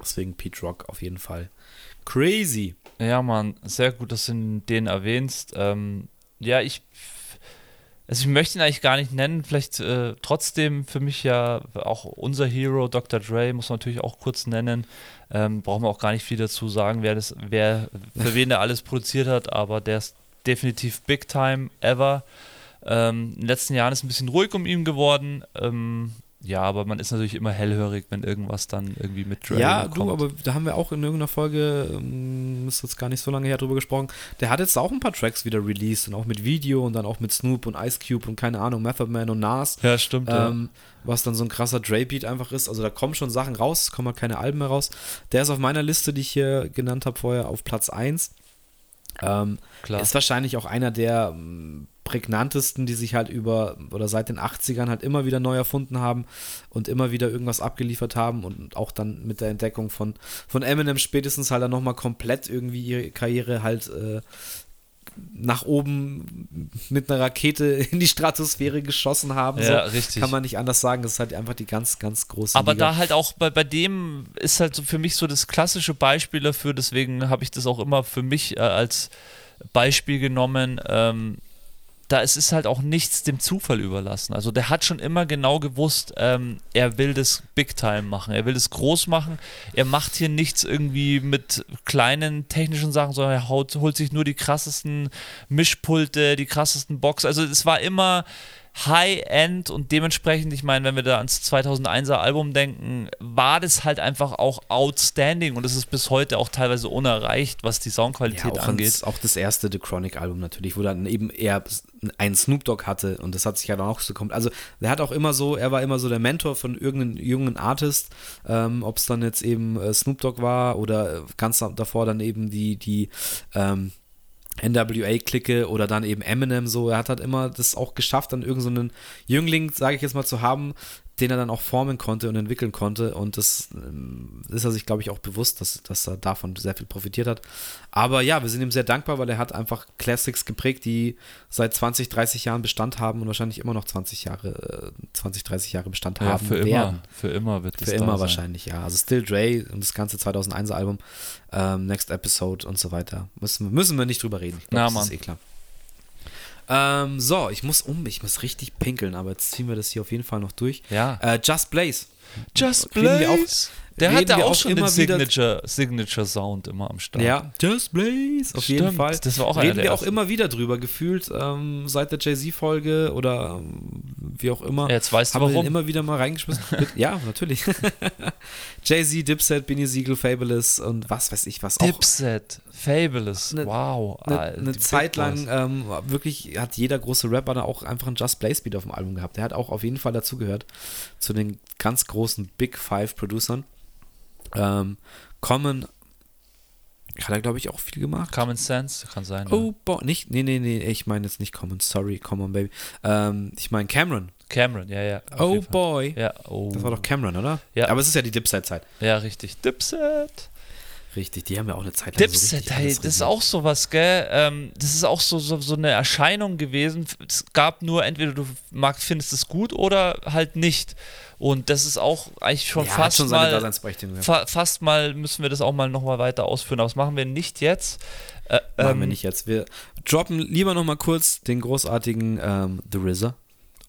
Deswegen Pete Rock auf jeden Fall. Crazy. Ja, Mann, sehr gut, dass du den erwähnst. Ähm, ja, ich. Also ich möchte ihn eigentlich gar nicht nennen, vielleicht äh, trotzdem für mich ja auch unser Hero, Dr. Dre, muss man natürlich auch kurz nennen. Ähm, brauchen wir auch gar nicht viel dazu sagen, wer das, wer, für wen der alles produziert hat, aber der ist definitiv Big Time ever. Ähm, in den letzten Jahren ist ein bisschen ruhig um ihn geworden. Ähm, ja, aber man ist natürlich immer hellhörig, wenn irgendwas dann irgendwie mit Dre Ja, kommt. du, aber da haben wir auch in irgendeiner Folge, ähm, ist jetzt gar nicht so lange her, drüber gesprochen. Der hat jetzt auch ein paar Tracks wieder released und auch mit Video und dann auch mit Snoop und Ice Cube und keine Ahnung, Method Man und Nas. Ja, stimmt. Ähm, ja. Was dann so ein krasser Dre-Beat einfach ist. Also da kommen schon Sachen raus, es kommen halt keine Alben mehr raus. Der ist auf meiner Liste, die ich hier genannt habe vorher, auf Platz 1. Ähm, ist wahrscheinlich auch einer der ähm, prägnantesten, die sich halt über oder seit den 80ern halt immer wieder neu erfunden haben und immer wieder irgendwas abgeliefert haben und auch dann mit der Entdeckung von, von Eminem spätestens halt dann nochmal komplett irgendwie ihre Karriere halt äh, nach oben mit einer Rakete in die Stratosphäre geschossen haben. Ja, so. richtig. Kann man nicht anders sagen. Das ist halt einfach die ganz, ganz große. Aber Liga. da halt auch bei, bei dem ist halt so für mich so das klassische Beispiel dafür. Deswegen habe ich das auch immer für mich äh, als Beispiel genommen. Ähm, da ist es halt auch nichts dem Zufall überlassen. Also der hat schon immer genau gewusst, ähm, er will das Big Time machen, er will das groß machen. Er macht hier nichts irgendwie mit kleinen technischen Sachen, sondern er haut, holt sich nur die krassesten Mischpulte, die krassesten Box. Also es war immer High-End und dementsprechend, ich meine, wenn wir da ans 2001er Album denken, war das halt einfach auch outstanding und es ist bis heute auch teilweise unerreicht, was die Soundqualität ja, auch angeht. Ans, auch das erste The Chronic Album natürlich, wo dann eben er einen Snoop Dogg hatte und das hat sich ja dann auch so kommt. Also er hat auch immer so, er war immer so der Mentor von irgendeinem jungen Artist, ähm, ob es dann jetzt eben äh, Snoop Dogg war oder ganz davor dann eben die, die ähm, NWA-Clique oder dann eben Eminem so. Er hat halt immer das auch geschafft, dann irgendeinen so Jüngling, sage ich jetzt mal, zu haben, den er dann auch formen konnte und entwickeln konnte. Und das ähm, ist er sich, glaube ich, auch bewusst, dass, dass er davon sehr viel profitiert hat. Aber ja, wir sind ihm sehr dankbar, weil er hat einfach Classics geprägt, die seit 20, 30 Jahren Bestand haben und wahrscheinlich immer noch 20 Jahre, 20, äh, 30 Jahre Bestand ja, haben für werden. Immer, für immer wird es Für immer wahrscheinlich, ja. Also Still Dre und das ganze 2001er Album, ähm, Next Episode und so weiter. Müssen, müssen wir nicht drüber reden. Ich glaub, Na, das ist eh klar. Ähm, so, ich muss um, ich muss richtig pinkeln, aber jetzt ziehen wir das hier auf jeden Fall noch durch. Ja. Äh, Just Blaze. Just Blaze. Der hat ja auch, auch schon den Signature, Signature Sound immer am Start. Ja, Just Blaze, auf Stimmt, jeden Fall. Das war auch Reden wir ersten. auch immer wieder drüber, gefühlt ähm, seit der Jay-Z-Folge oder ähm, wie auch immer. Ja, jetzt weißt haben du warum. wir den immer wieder mal reingeschmissen. ja, natürlich. Jay-Z, Dipset, Benny Siegel, Fabulous und was weiß ich was auch. Dipset, Fabulous, ne, wow. Eine ne Zeit lang ähm, wirklich hat jeder große Rapper da auch einfach einen Just Blaze Beat auf dem Album gehabt. Der hat auch auf jeden Fall dazugehört zu den ganz großen Big Five Producern. Ähm, Common hat er, glaube ich, auch viel gemacht. Common Sense, kann sein. Oh, ja. boah, nicht, nee, nee, nee, ich meine jetzt nicht Common, sorry, Common Baby. Ähm, ich meine Cameron. Cameron, ja, ja. Oh boy. Ja, oh. Das war doch Cameron, oder? Ja. Aber es ist ja die Dipset-Zeit. Ja, richtig. Dipset. Richtig, die haben ja auch eine Zeit lang Dipset, so hey, das ist auch sowas, gell? Ähm, das ist auch so, so, so eine Erscheinung gewesen. Es gab nur entweder du magst, findest es gut oder halt nicht. Und das ist auch eigentlich schon ja, fast schon mal fa fast mal müssen wir das auch mal nochmal weiter ausführen. Aber das machen wir nicht jetzt. Äh, machen ähm, wir nicht jetzt. Wir droppen lieber nochmal kurz den großartigen ähm, The RZA.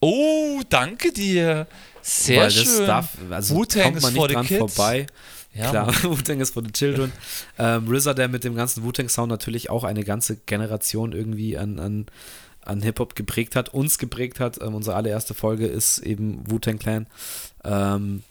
Oh, danke dir. Sehr Weil schön. Darf, also kommt man nicht dran vorbei. Ja, Klar, Wu-Tang ist for the Children. ähm, RZA, der mit dem ganzen Wu-Tang-Sound natürlich auch eine ganze Generation irgendwie an, an, an Hip-Hop geprägt hat, uns geprägt hat. Ähm, unsere allererste Folge ist eben Wu-Tang Clan. Ähm,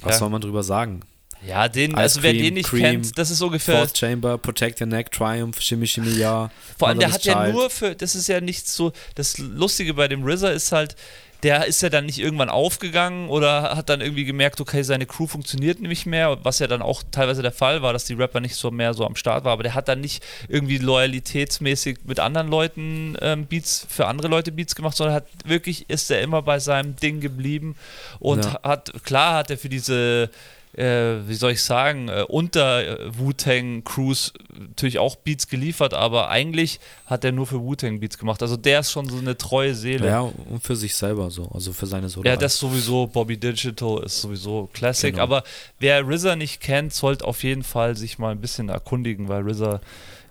was ja. soll man drüber sagen? Ja, den, Ice also wer Cream, den nicht Cream, kennt, das ist ungefähr. Fourth Chamber, Protect Your Neck, Triumph, Shimmy Shimmy Ja. Vor allem, der hat ja Child. nur für, das ist ja nicht so, das Lustige bei dem RZA ist halt, der ist ja dann nicht irgendwann aufgegangen oder hat dann irgendwie gemerkt, okay, seine Crew funktioniert nicht mehr, was ja dann auch teilweise der Fall war, dass die Rapper nicht so mehr so am Start waren, aber der hat dann nicht irgendwie loyalitätsmäßig mit anderen Leuten ähm, Beats, für andere Leute Beats gemacht, sondern hat wirklich, ist er immer bei seinem Ding geblieben und Ja. hat, klar hat er für diese äh, wie soll ich sagen, äh, unter äh, Wu-Tang Crews natürlich auch Beats geliefert, aber eigentlich hat er nur für Wu-Tang Beats gemacht. Also der ist schon so eine treue Seele. Ja, und für sich selber so, also für seine Solo. Ja, das sowieso, Bobby Digital ist sowieso Classic, Genau. aber wer RZA nicht kennt, sollte auf jeden Fall sich mal ein bisschen erkundigen, weil RZA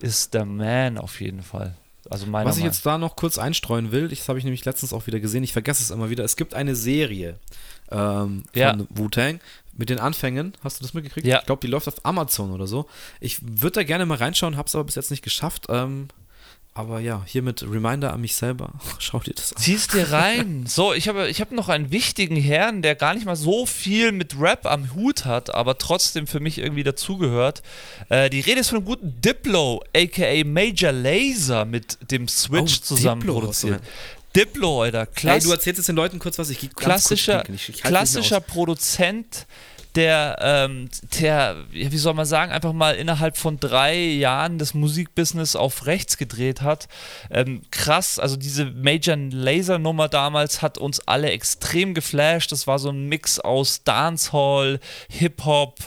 ist der Man auf jeden Fall. Also Was ich jetzt da noch kurz einstreuen will, das habe ich nämlich letztens auch wieder gesehen, ich vergesse es immer wieder. Es gibt eine Serie ähm, von Ja. Wu-Tang mit den Anfängen. Hast du das mitgekriegt? Ja. Ich glaube, die läuft auf Amazon oder so. Ich würde da gerne mal reinschauen, habe es aber bis jetzt nicht geschafft. Ähm, aber ja, hiermit Reminder an mich selber. Schau dir das an. Zieh's dir rein. So, ich habe ich hab noch einen wichtigen Herrn, der gar nicht mal so viel mit Rap am Hut hat, aber trotzdem für mich irgendwie dazugehört. Äh, die Rede ist von einem guten Diplo, aka Major Laser, mit dem Switch Oh, zusammen Diplo, produziert. Diplo, Alter. Hey, Klass du erzählst jetzt den Leuten kurz was. Ich gehe klassischer, kurz ich, ich mehr klassischer. Produzent, der, ähm, der, wie soll man sagen, einfach mal innerhalb von drei Jahren das Musikbusiness auf rechts gedreht hat. Ähm, krass, also diese Major Laser Nummer damals hat uns alle extrem geflasht. Das war so ein Mix aus Dancehall, Hip-Hop,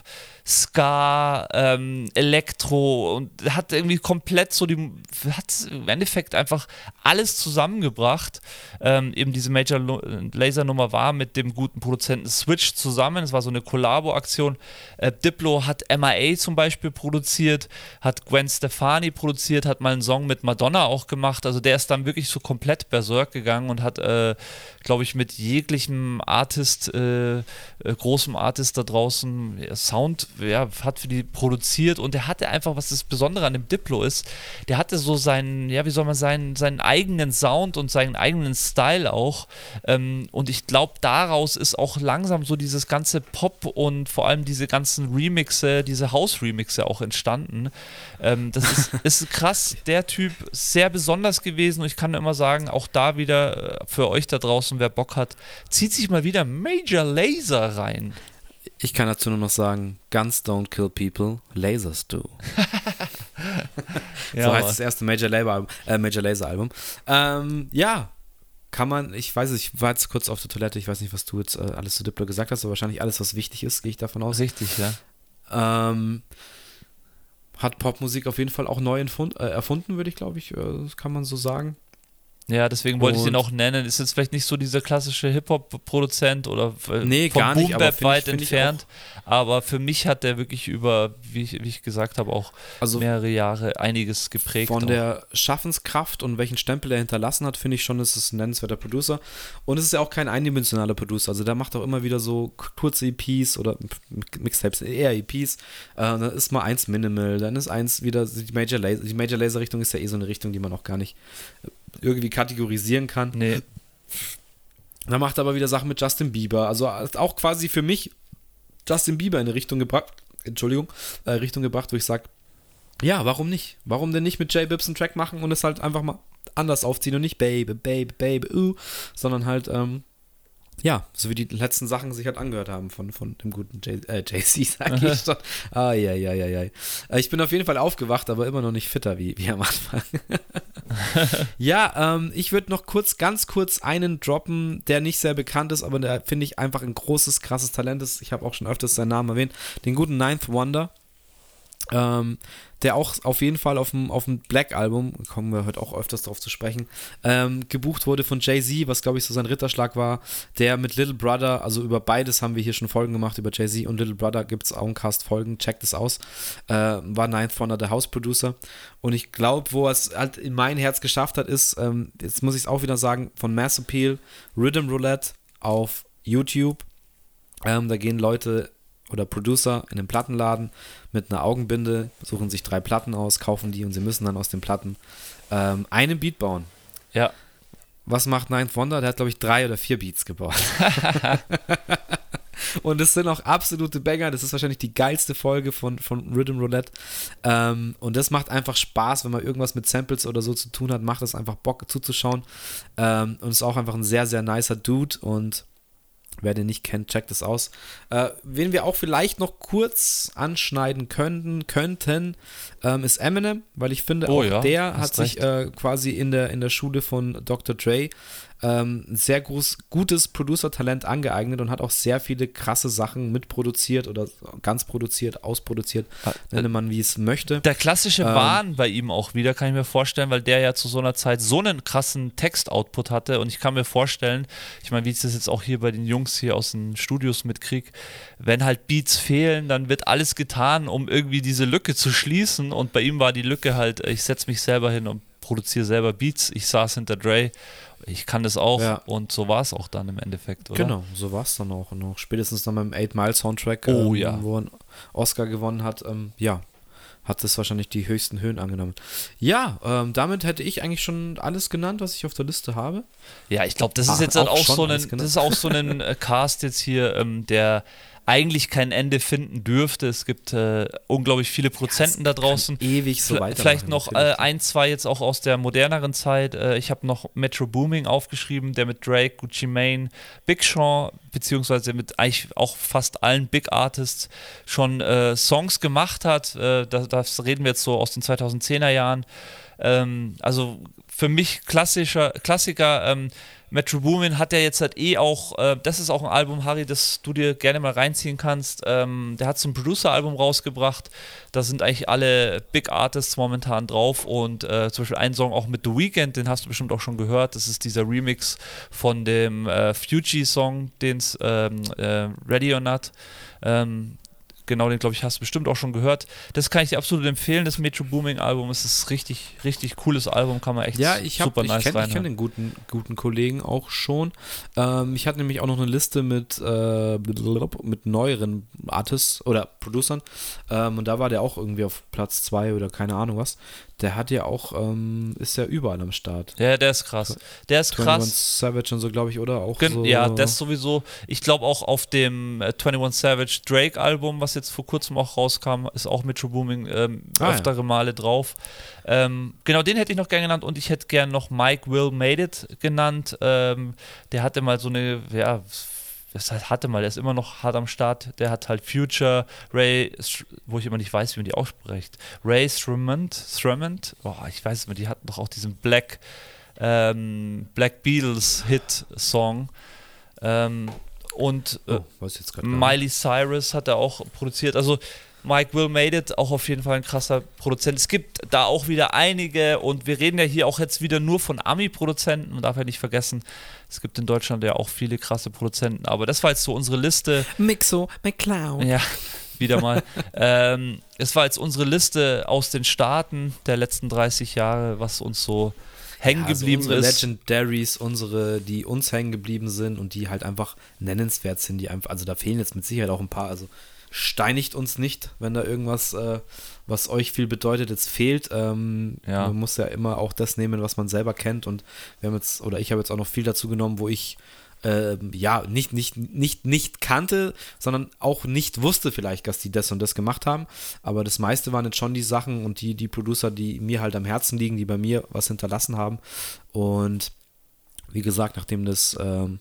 Ska, ähm, Elektro und hat irgendwie komplett so die, hat im Endeffekt einfach alles zusammengebracht. Ähm, eben diese Major Laser Nummer war mit dem guten Produzenten Switch zusammen. Es war so eine Kollabo-Aktion. Äh, Diplo hat MIA zum Beispiel produziert, hat Gwen Stefani produziert, hat mal einen Song mit Madonna auch gemacht. Also der ist dann wirklich so komplett berserk gegangen und hat, äh, glaube ich, mit jeglichem Artist, äh, äh, großem Artist da draußen ja, Sound, ja, hat für die produziert und der hatte einfach, was das Besondere an dem Diplo ist, der hatte so seinen, ja, wie soll man sagen, seinen eigenen Sound und seinen eigenen Style auch. Ähm, und ich glaube, daraus ist auch langsam so dieses ganze Pop und vor allem diese ganzen Remixe, diese House-Remixe auch entstanden. Ähm, das ist, ist krass, der Typ sehr besonders gewesen und ich kann immer sagen, auch da wieder äh, für euch da draußen, wer Bock hat, zieht sich mal wieder Major Laser rein. Ich kann dazu nur noch sagen: Guns don't kill people, lasers do. so heißt das erste Major, Labor Album, äh, Major Laser Album. Ähm, ja, kann man, ich weiß es, ich war jetzt kurz auf der Toilette, ich weiß nicht, was du jetzt äh, alles zu Diplo gesagt hast, aber wahrscheinlich alles, was wichtig ist, gehe ich davon aus. Richtig, ja. Ähm, hat Popmusik auf jeden Fall auch neu äh, erfunden, würde ich glaube ich, äh, kann man so sagen. Ja, deswegen wollte ich den Und- auch nennen. Ist jetzt vielleicht nicht so dieser klassische Hip-Hop-Produzent oder äh, Nee, vom gar nicht, ich- weit ich entfernt. Aber für mich hat der wirklich über, wie ich, wie ich gesagt habe, auch Also mehrere Jahre einiges geprägt. Von auch. der Schaffenskraft und welchen Stempel er hinterlassen hat, finde ich schon, ist es ein nennenswerter Producer. Und es ist ja auch kein eindimensionaler Producer. Also der macht auch immer wieder so kurze EPs oder Mixtapes, eher EPs. Äh, dann ist mal eins Minimal, dann ist eins wieder die Major Laser. Die Major Laser Richtung ist ja eh so eine Richtung, die man auch gar nicht irgendwie kategorisieren kann. Nee, Dann macht er aber wieder Sachen mit Justin Bieber. Also hat auch quasi für mich Justin Bieber in eine Richtung gebracht, Entschuldigung, äh, Richtung gebracht, wo ich sage, ja, warum nicht? Warum denn nicht mit J Bibbs einen Track machen und es halt einfach mal anders aufziehen und nicht Baby, Baby, Baby, uh, sondern halt, ähm, ja, so wie die letzten Sachen sich halt angehört haben von, von dem guten J- äh, JC, sag ich schon. Ah, ja, ja, ja, ja. Äh, Ich bin auf jeden Fall aufgewacht, aber immer noch nicht fitter wie, wie am Anfang. ja, ähm, ich würde noch kurz, ganz kurz einen droppen, der nicht sehr bekannt ist, aber der finde ich einfach ein großes, krasses Talent ist. Ich habe auch schon öfters seinen Namen erwähnt. Den guten Ninth Wonder. Ähm, der auch auf jeden Fall auf dem, auf dem Black Album, kommen wir heute auch öfters darauf zu sprechen, ähm, gebucht wurde von Jay-Z, was glaube ich so sein Ritterschlag war, der mit Little Brother, also über beides haben wir hier schon Folgen gemacht, über Jay-Z und Little Brother gibt es Auncast-Folgen, checkt es aus, äh, war Ninth Wonder der House-Producer und ich glaube, wo er es halt in mein Herz geschafft hat, ist, ähm, jetzt muss ich es auch wieder sagen, von Mass Appeal, Rhythm Roulette auf YouTube, ähm, da gehen Leute oder Producer in den Plattenladen mit einer Augenbinde, suchen sich drei Platten aus, kaufen die und sie müssen dann aus den Platten ähm, einen Beat bauen. ja. Was macht Ninth Wonder? Der hat, glaube ich, drei oder vier Beats gebaut. und es sind auch absolute Banger. Das ist wahrscheinlich die geilste Folge von, von Rhythm Roulette. Ähm, und das macht einfach Spaß, wenn man irgendwas mit Samples oder so zu tun hat, macht es einfach Bock zuzuschauen. Ähm, und ist auch einfach ein sehr, sehr nicer Dude und Wer den nicht kennt, checkt es aus. Äh, wen wir auch vielleicht noch kurz anschneiden könnten, könnten ähm, ist Eminem, weil ich finde, oh, auch ja, der hat sich äh, quasi in der, in der Schule von Dr. Dre ähm, sehr groß, gutes Producer-Talent angeeignet und hat auch sehr viele krasse Sachen mitproduziert oder ganz produziert, ausproduziert, ah, nenne man wie es möchte. Der klassische ähm, Wahn bei ihm auch wieder, kann ich mir vorstellen, weil der ja zu so einer Zeit so einen krassen Text-Output hatte. Und ich kann mir vorstellen, ich meine, wie ich das jetzt auch hier bei den Jungs hier aus den Studios mitkriege, wenn halt Beats fehlen, dann wird alles getan, um irgendwie diese Lücke zu schließen. Und bei ihm war die Lücke halt, ich setze mich selber hin und produziere selber Beats, ich saß hinter Dre ich kann das auch ja. und so war es auch dann im Endeffekt, oder? Genau, so war es dann auch. Und auch spätestens dann beim 8 Mile Soundtrack, oh, ähm, ja. wo er einen Oscar gewonnen hat, ähm, ja, hat es wahrscheinlich die höchsten Höhen angenommen. Ja, ähm, damit hätte ich eigentlich schon alles genannt, was ich auf der Liste habe. Ja, ich glaube, das ist Ach, jetzt auch, auch so ein, das ist auch so ein äh, Cast jetzt hier, ähm, der eigentlich kein Ende finden dürfte. Es gibt äh, unglaublich viele Prozenten ja, da draußen. Ewig so weiter. Vielleicht noch äh, ein, zwei jetzt auch aus der moderneren Zeit. Äh, ich habe noch Metro Booming aufgeschrieben, der mit Drake, Gucci Mane, Big Sean, beziehungsweise mit eigentlich auch fast allen Big Artists schon äh, Songs gemacht hat. Äh, das, das, reden wir jetzt so aus den 2010er Jahren. Ähm, also für mich klassischer Klassiker. Ähm, Metro Boomin hat ja jetzt halt eh auch, äh, das ist auch ein Album, Harry, das du dir gerne mal reinziehen kannst. Ähm, der hat so ein Producer-Album rausgebracht. Da sind eigentlich alle Big Artists momentan drauf und äh, zum Beispiel ein Song auch mit The Weeknd, den hast du bestimmt auch schon gehört. Das ist dieser Remix von dem äh, Fuji-Song, den es ähm, äh, Ready or Not. Ähm, genau, den glaube ich hast du bestimmt auch schon gehört. Das kann ich dir absolut empfehlen, das Metro Booming Album. Es ist richtig, richtig cooles Album, kann man echt ja, ich hab, super ich nice kenn, Ich kenne den guten, guten Kollegen auch schon. Ähm, ich hatte nämlich auch noch eine Liste mit, äh, mit neueren Artists oder Producern ähm, und da war der auch irgendwie auf Platz 2 oder keine Ahnung was der hat ja auch, ähm, ist ja überall am Start. Ja, der ist krass. Der ist krass. Savage und so, glaube ich, oder? Auch so ja, das sowieso. Ich glaube auch auf dem äh, 21 Savage Drake Album, was jetzt vor kurzem auch rauskam, ist auch Metro Booming ähm, ah, öftere ja. Male drauf. Ähm, genau, den hätte ich noch gern genannt und ich hätte gern noch Mike Will Made It genannt. Ähm, der hatte mal so eine, ja, das hatte mal, der ist immer noch hart am Start. Der hat halt Future, Ray, wo ich immer nicht weiß, wie man die ausspricht. Ray Shremont, Shremont, oh, ich weiß es nicht, die hatten doch auch diesen Black, ähm, Black Beatles Hit-Song. Ähm, und äh, oh, Miley Cyrus hat er auch produziert. Also Mike Will Made It, auch auf jeden Fall ein krasser Produzent. Es gibt da auch wieder einige und wir reden ja hier auch jetzt wieder nur von Ami-Produzenten. Man darf ja nicht vergessen, es gibt in Deutschland ja auch viele krasse Produzenten. Aber das war jetzt so unsere Liste. Mixo, McCloud. Ja, wieder mal. ähm, es war jetzt unsere Liste aus den Staaten der letzten 30 Jahre, was uns so hängen ja, also geblieben unsere ist. Legendaries, unsere, die uns hängen geblieben sind und die halt einfach nennenswert sind, die einfach, also da fehlen jetzt mit Sicherheit auch ein paar, also steinigt uns nicht, wenn da irgendwas, äh, was euch viel bedeutet, jetzt fehlt. Ähm, ja. Man muss ja immer auch das nehmen, was man selber kennt. Und wir haben jetzt, oder ich habe jetzt auch noch viel dazu genommen, wo ich äh, ja nicht, nicht, nicht, nicht kannte, sondern auch nicht wusste vielleicht, dass die das und das gemacht haben. Aber das meiste waren jetzt schon die Sachen und die, die Producer, die mir halt am Herzen liegen, die bei mir was hinterlassen haben. Und wie gesagt, nachdem das ähm,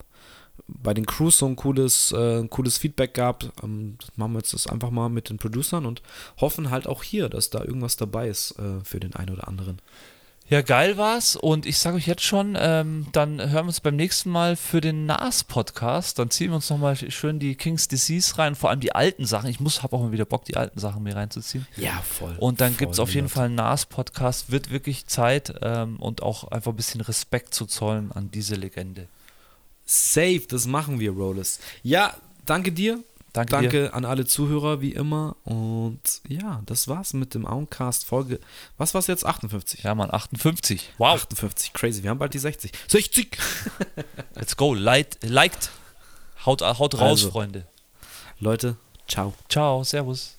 bei den Crews so ein cooles, äh, cooles Feedback gab, ähm, machen wir jetzt das einfach mal mit den Producern und hoffen halt auch hier, dass da irgendwas dabei ist äh, für den einen oder anderen. Ja, geil war's. Und ich sage euch jetzt schon, ähm, dann hören wir uns beim nächsten Mal für den NAS-Podcast. Dann ziehen wir uns nochmal schön die King's Disease rein, vor allem die alten Sachen. Ich muss, habe auch mal wieder Bock, die alten Sachen mir reinzuziehen. Ja, voll. Und dann gibt es auf jeden Fall einen NAS-Podcast. Wird wirklich Zeit ähm, und auch einfach ein bisschen Respekt zu zollen an diese Legende. Safe, das machen wir, Rollis. Ja, danke dir. Danke, danke dir. an alle Zuhörer, wie immer. Und ja, das war's mit dem Auncast Folge. Was war's jetzt? 58? Ja, Mann, 58. Wow. 58, crazy. Wir haben bald die 60. 60! Let's go. Light, liked. Haut, haut raus, also, Freunde. Leute, ciao. Ciao, servus.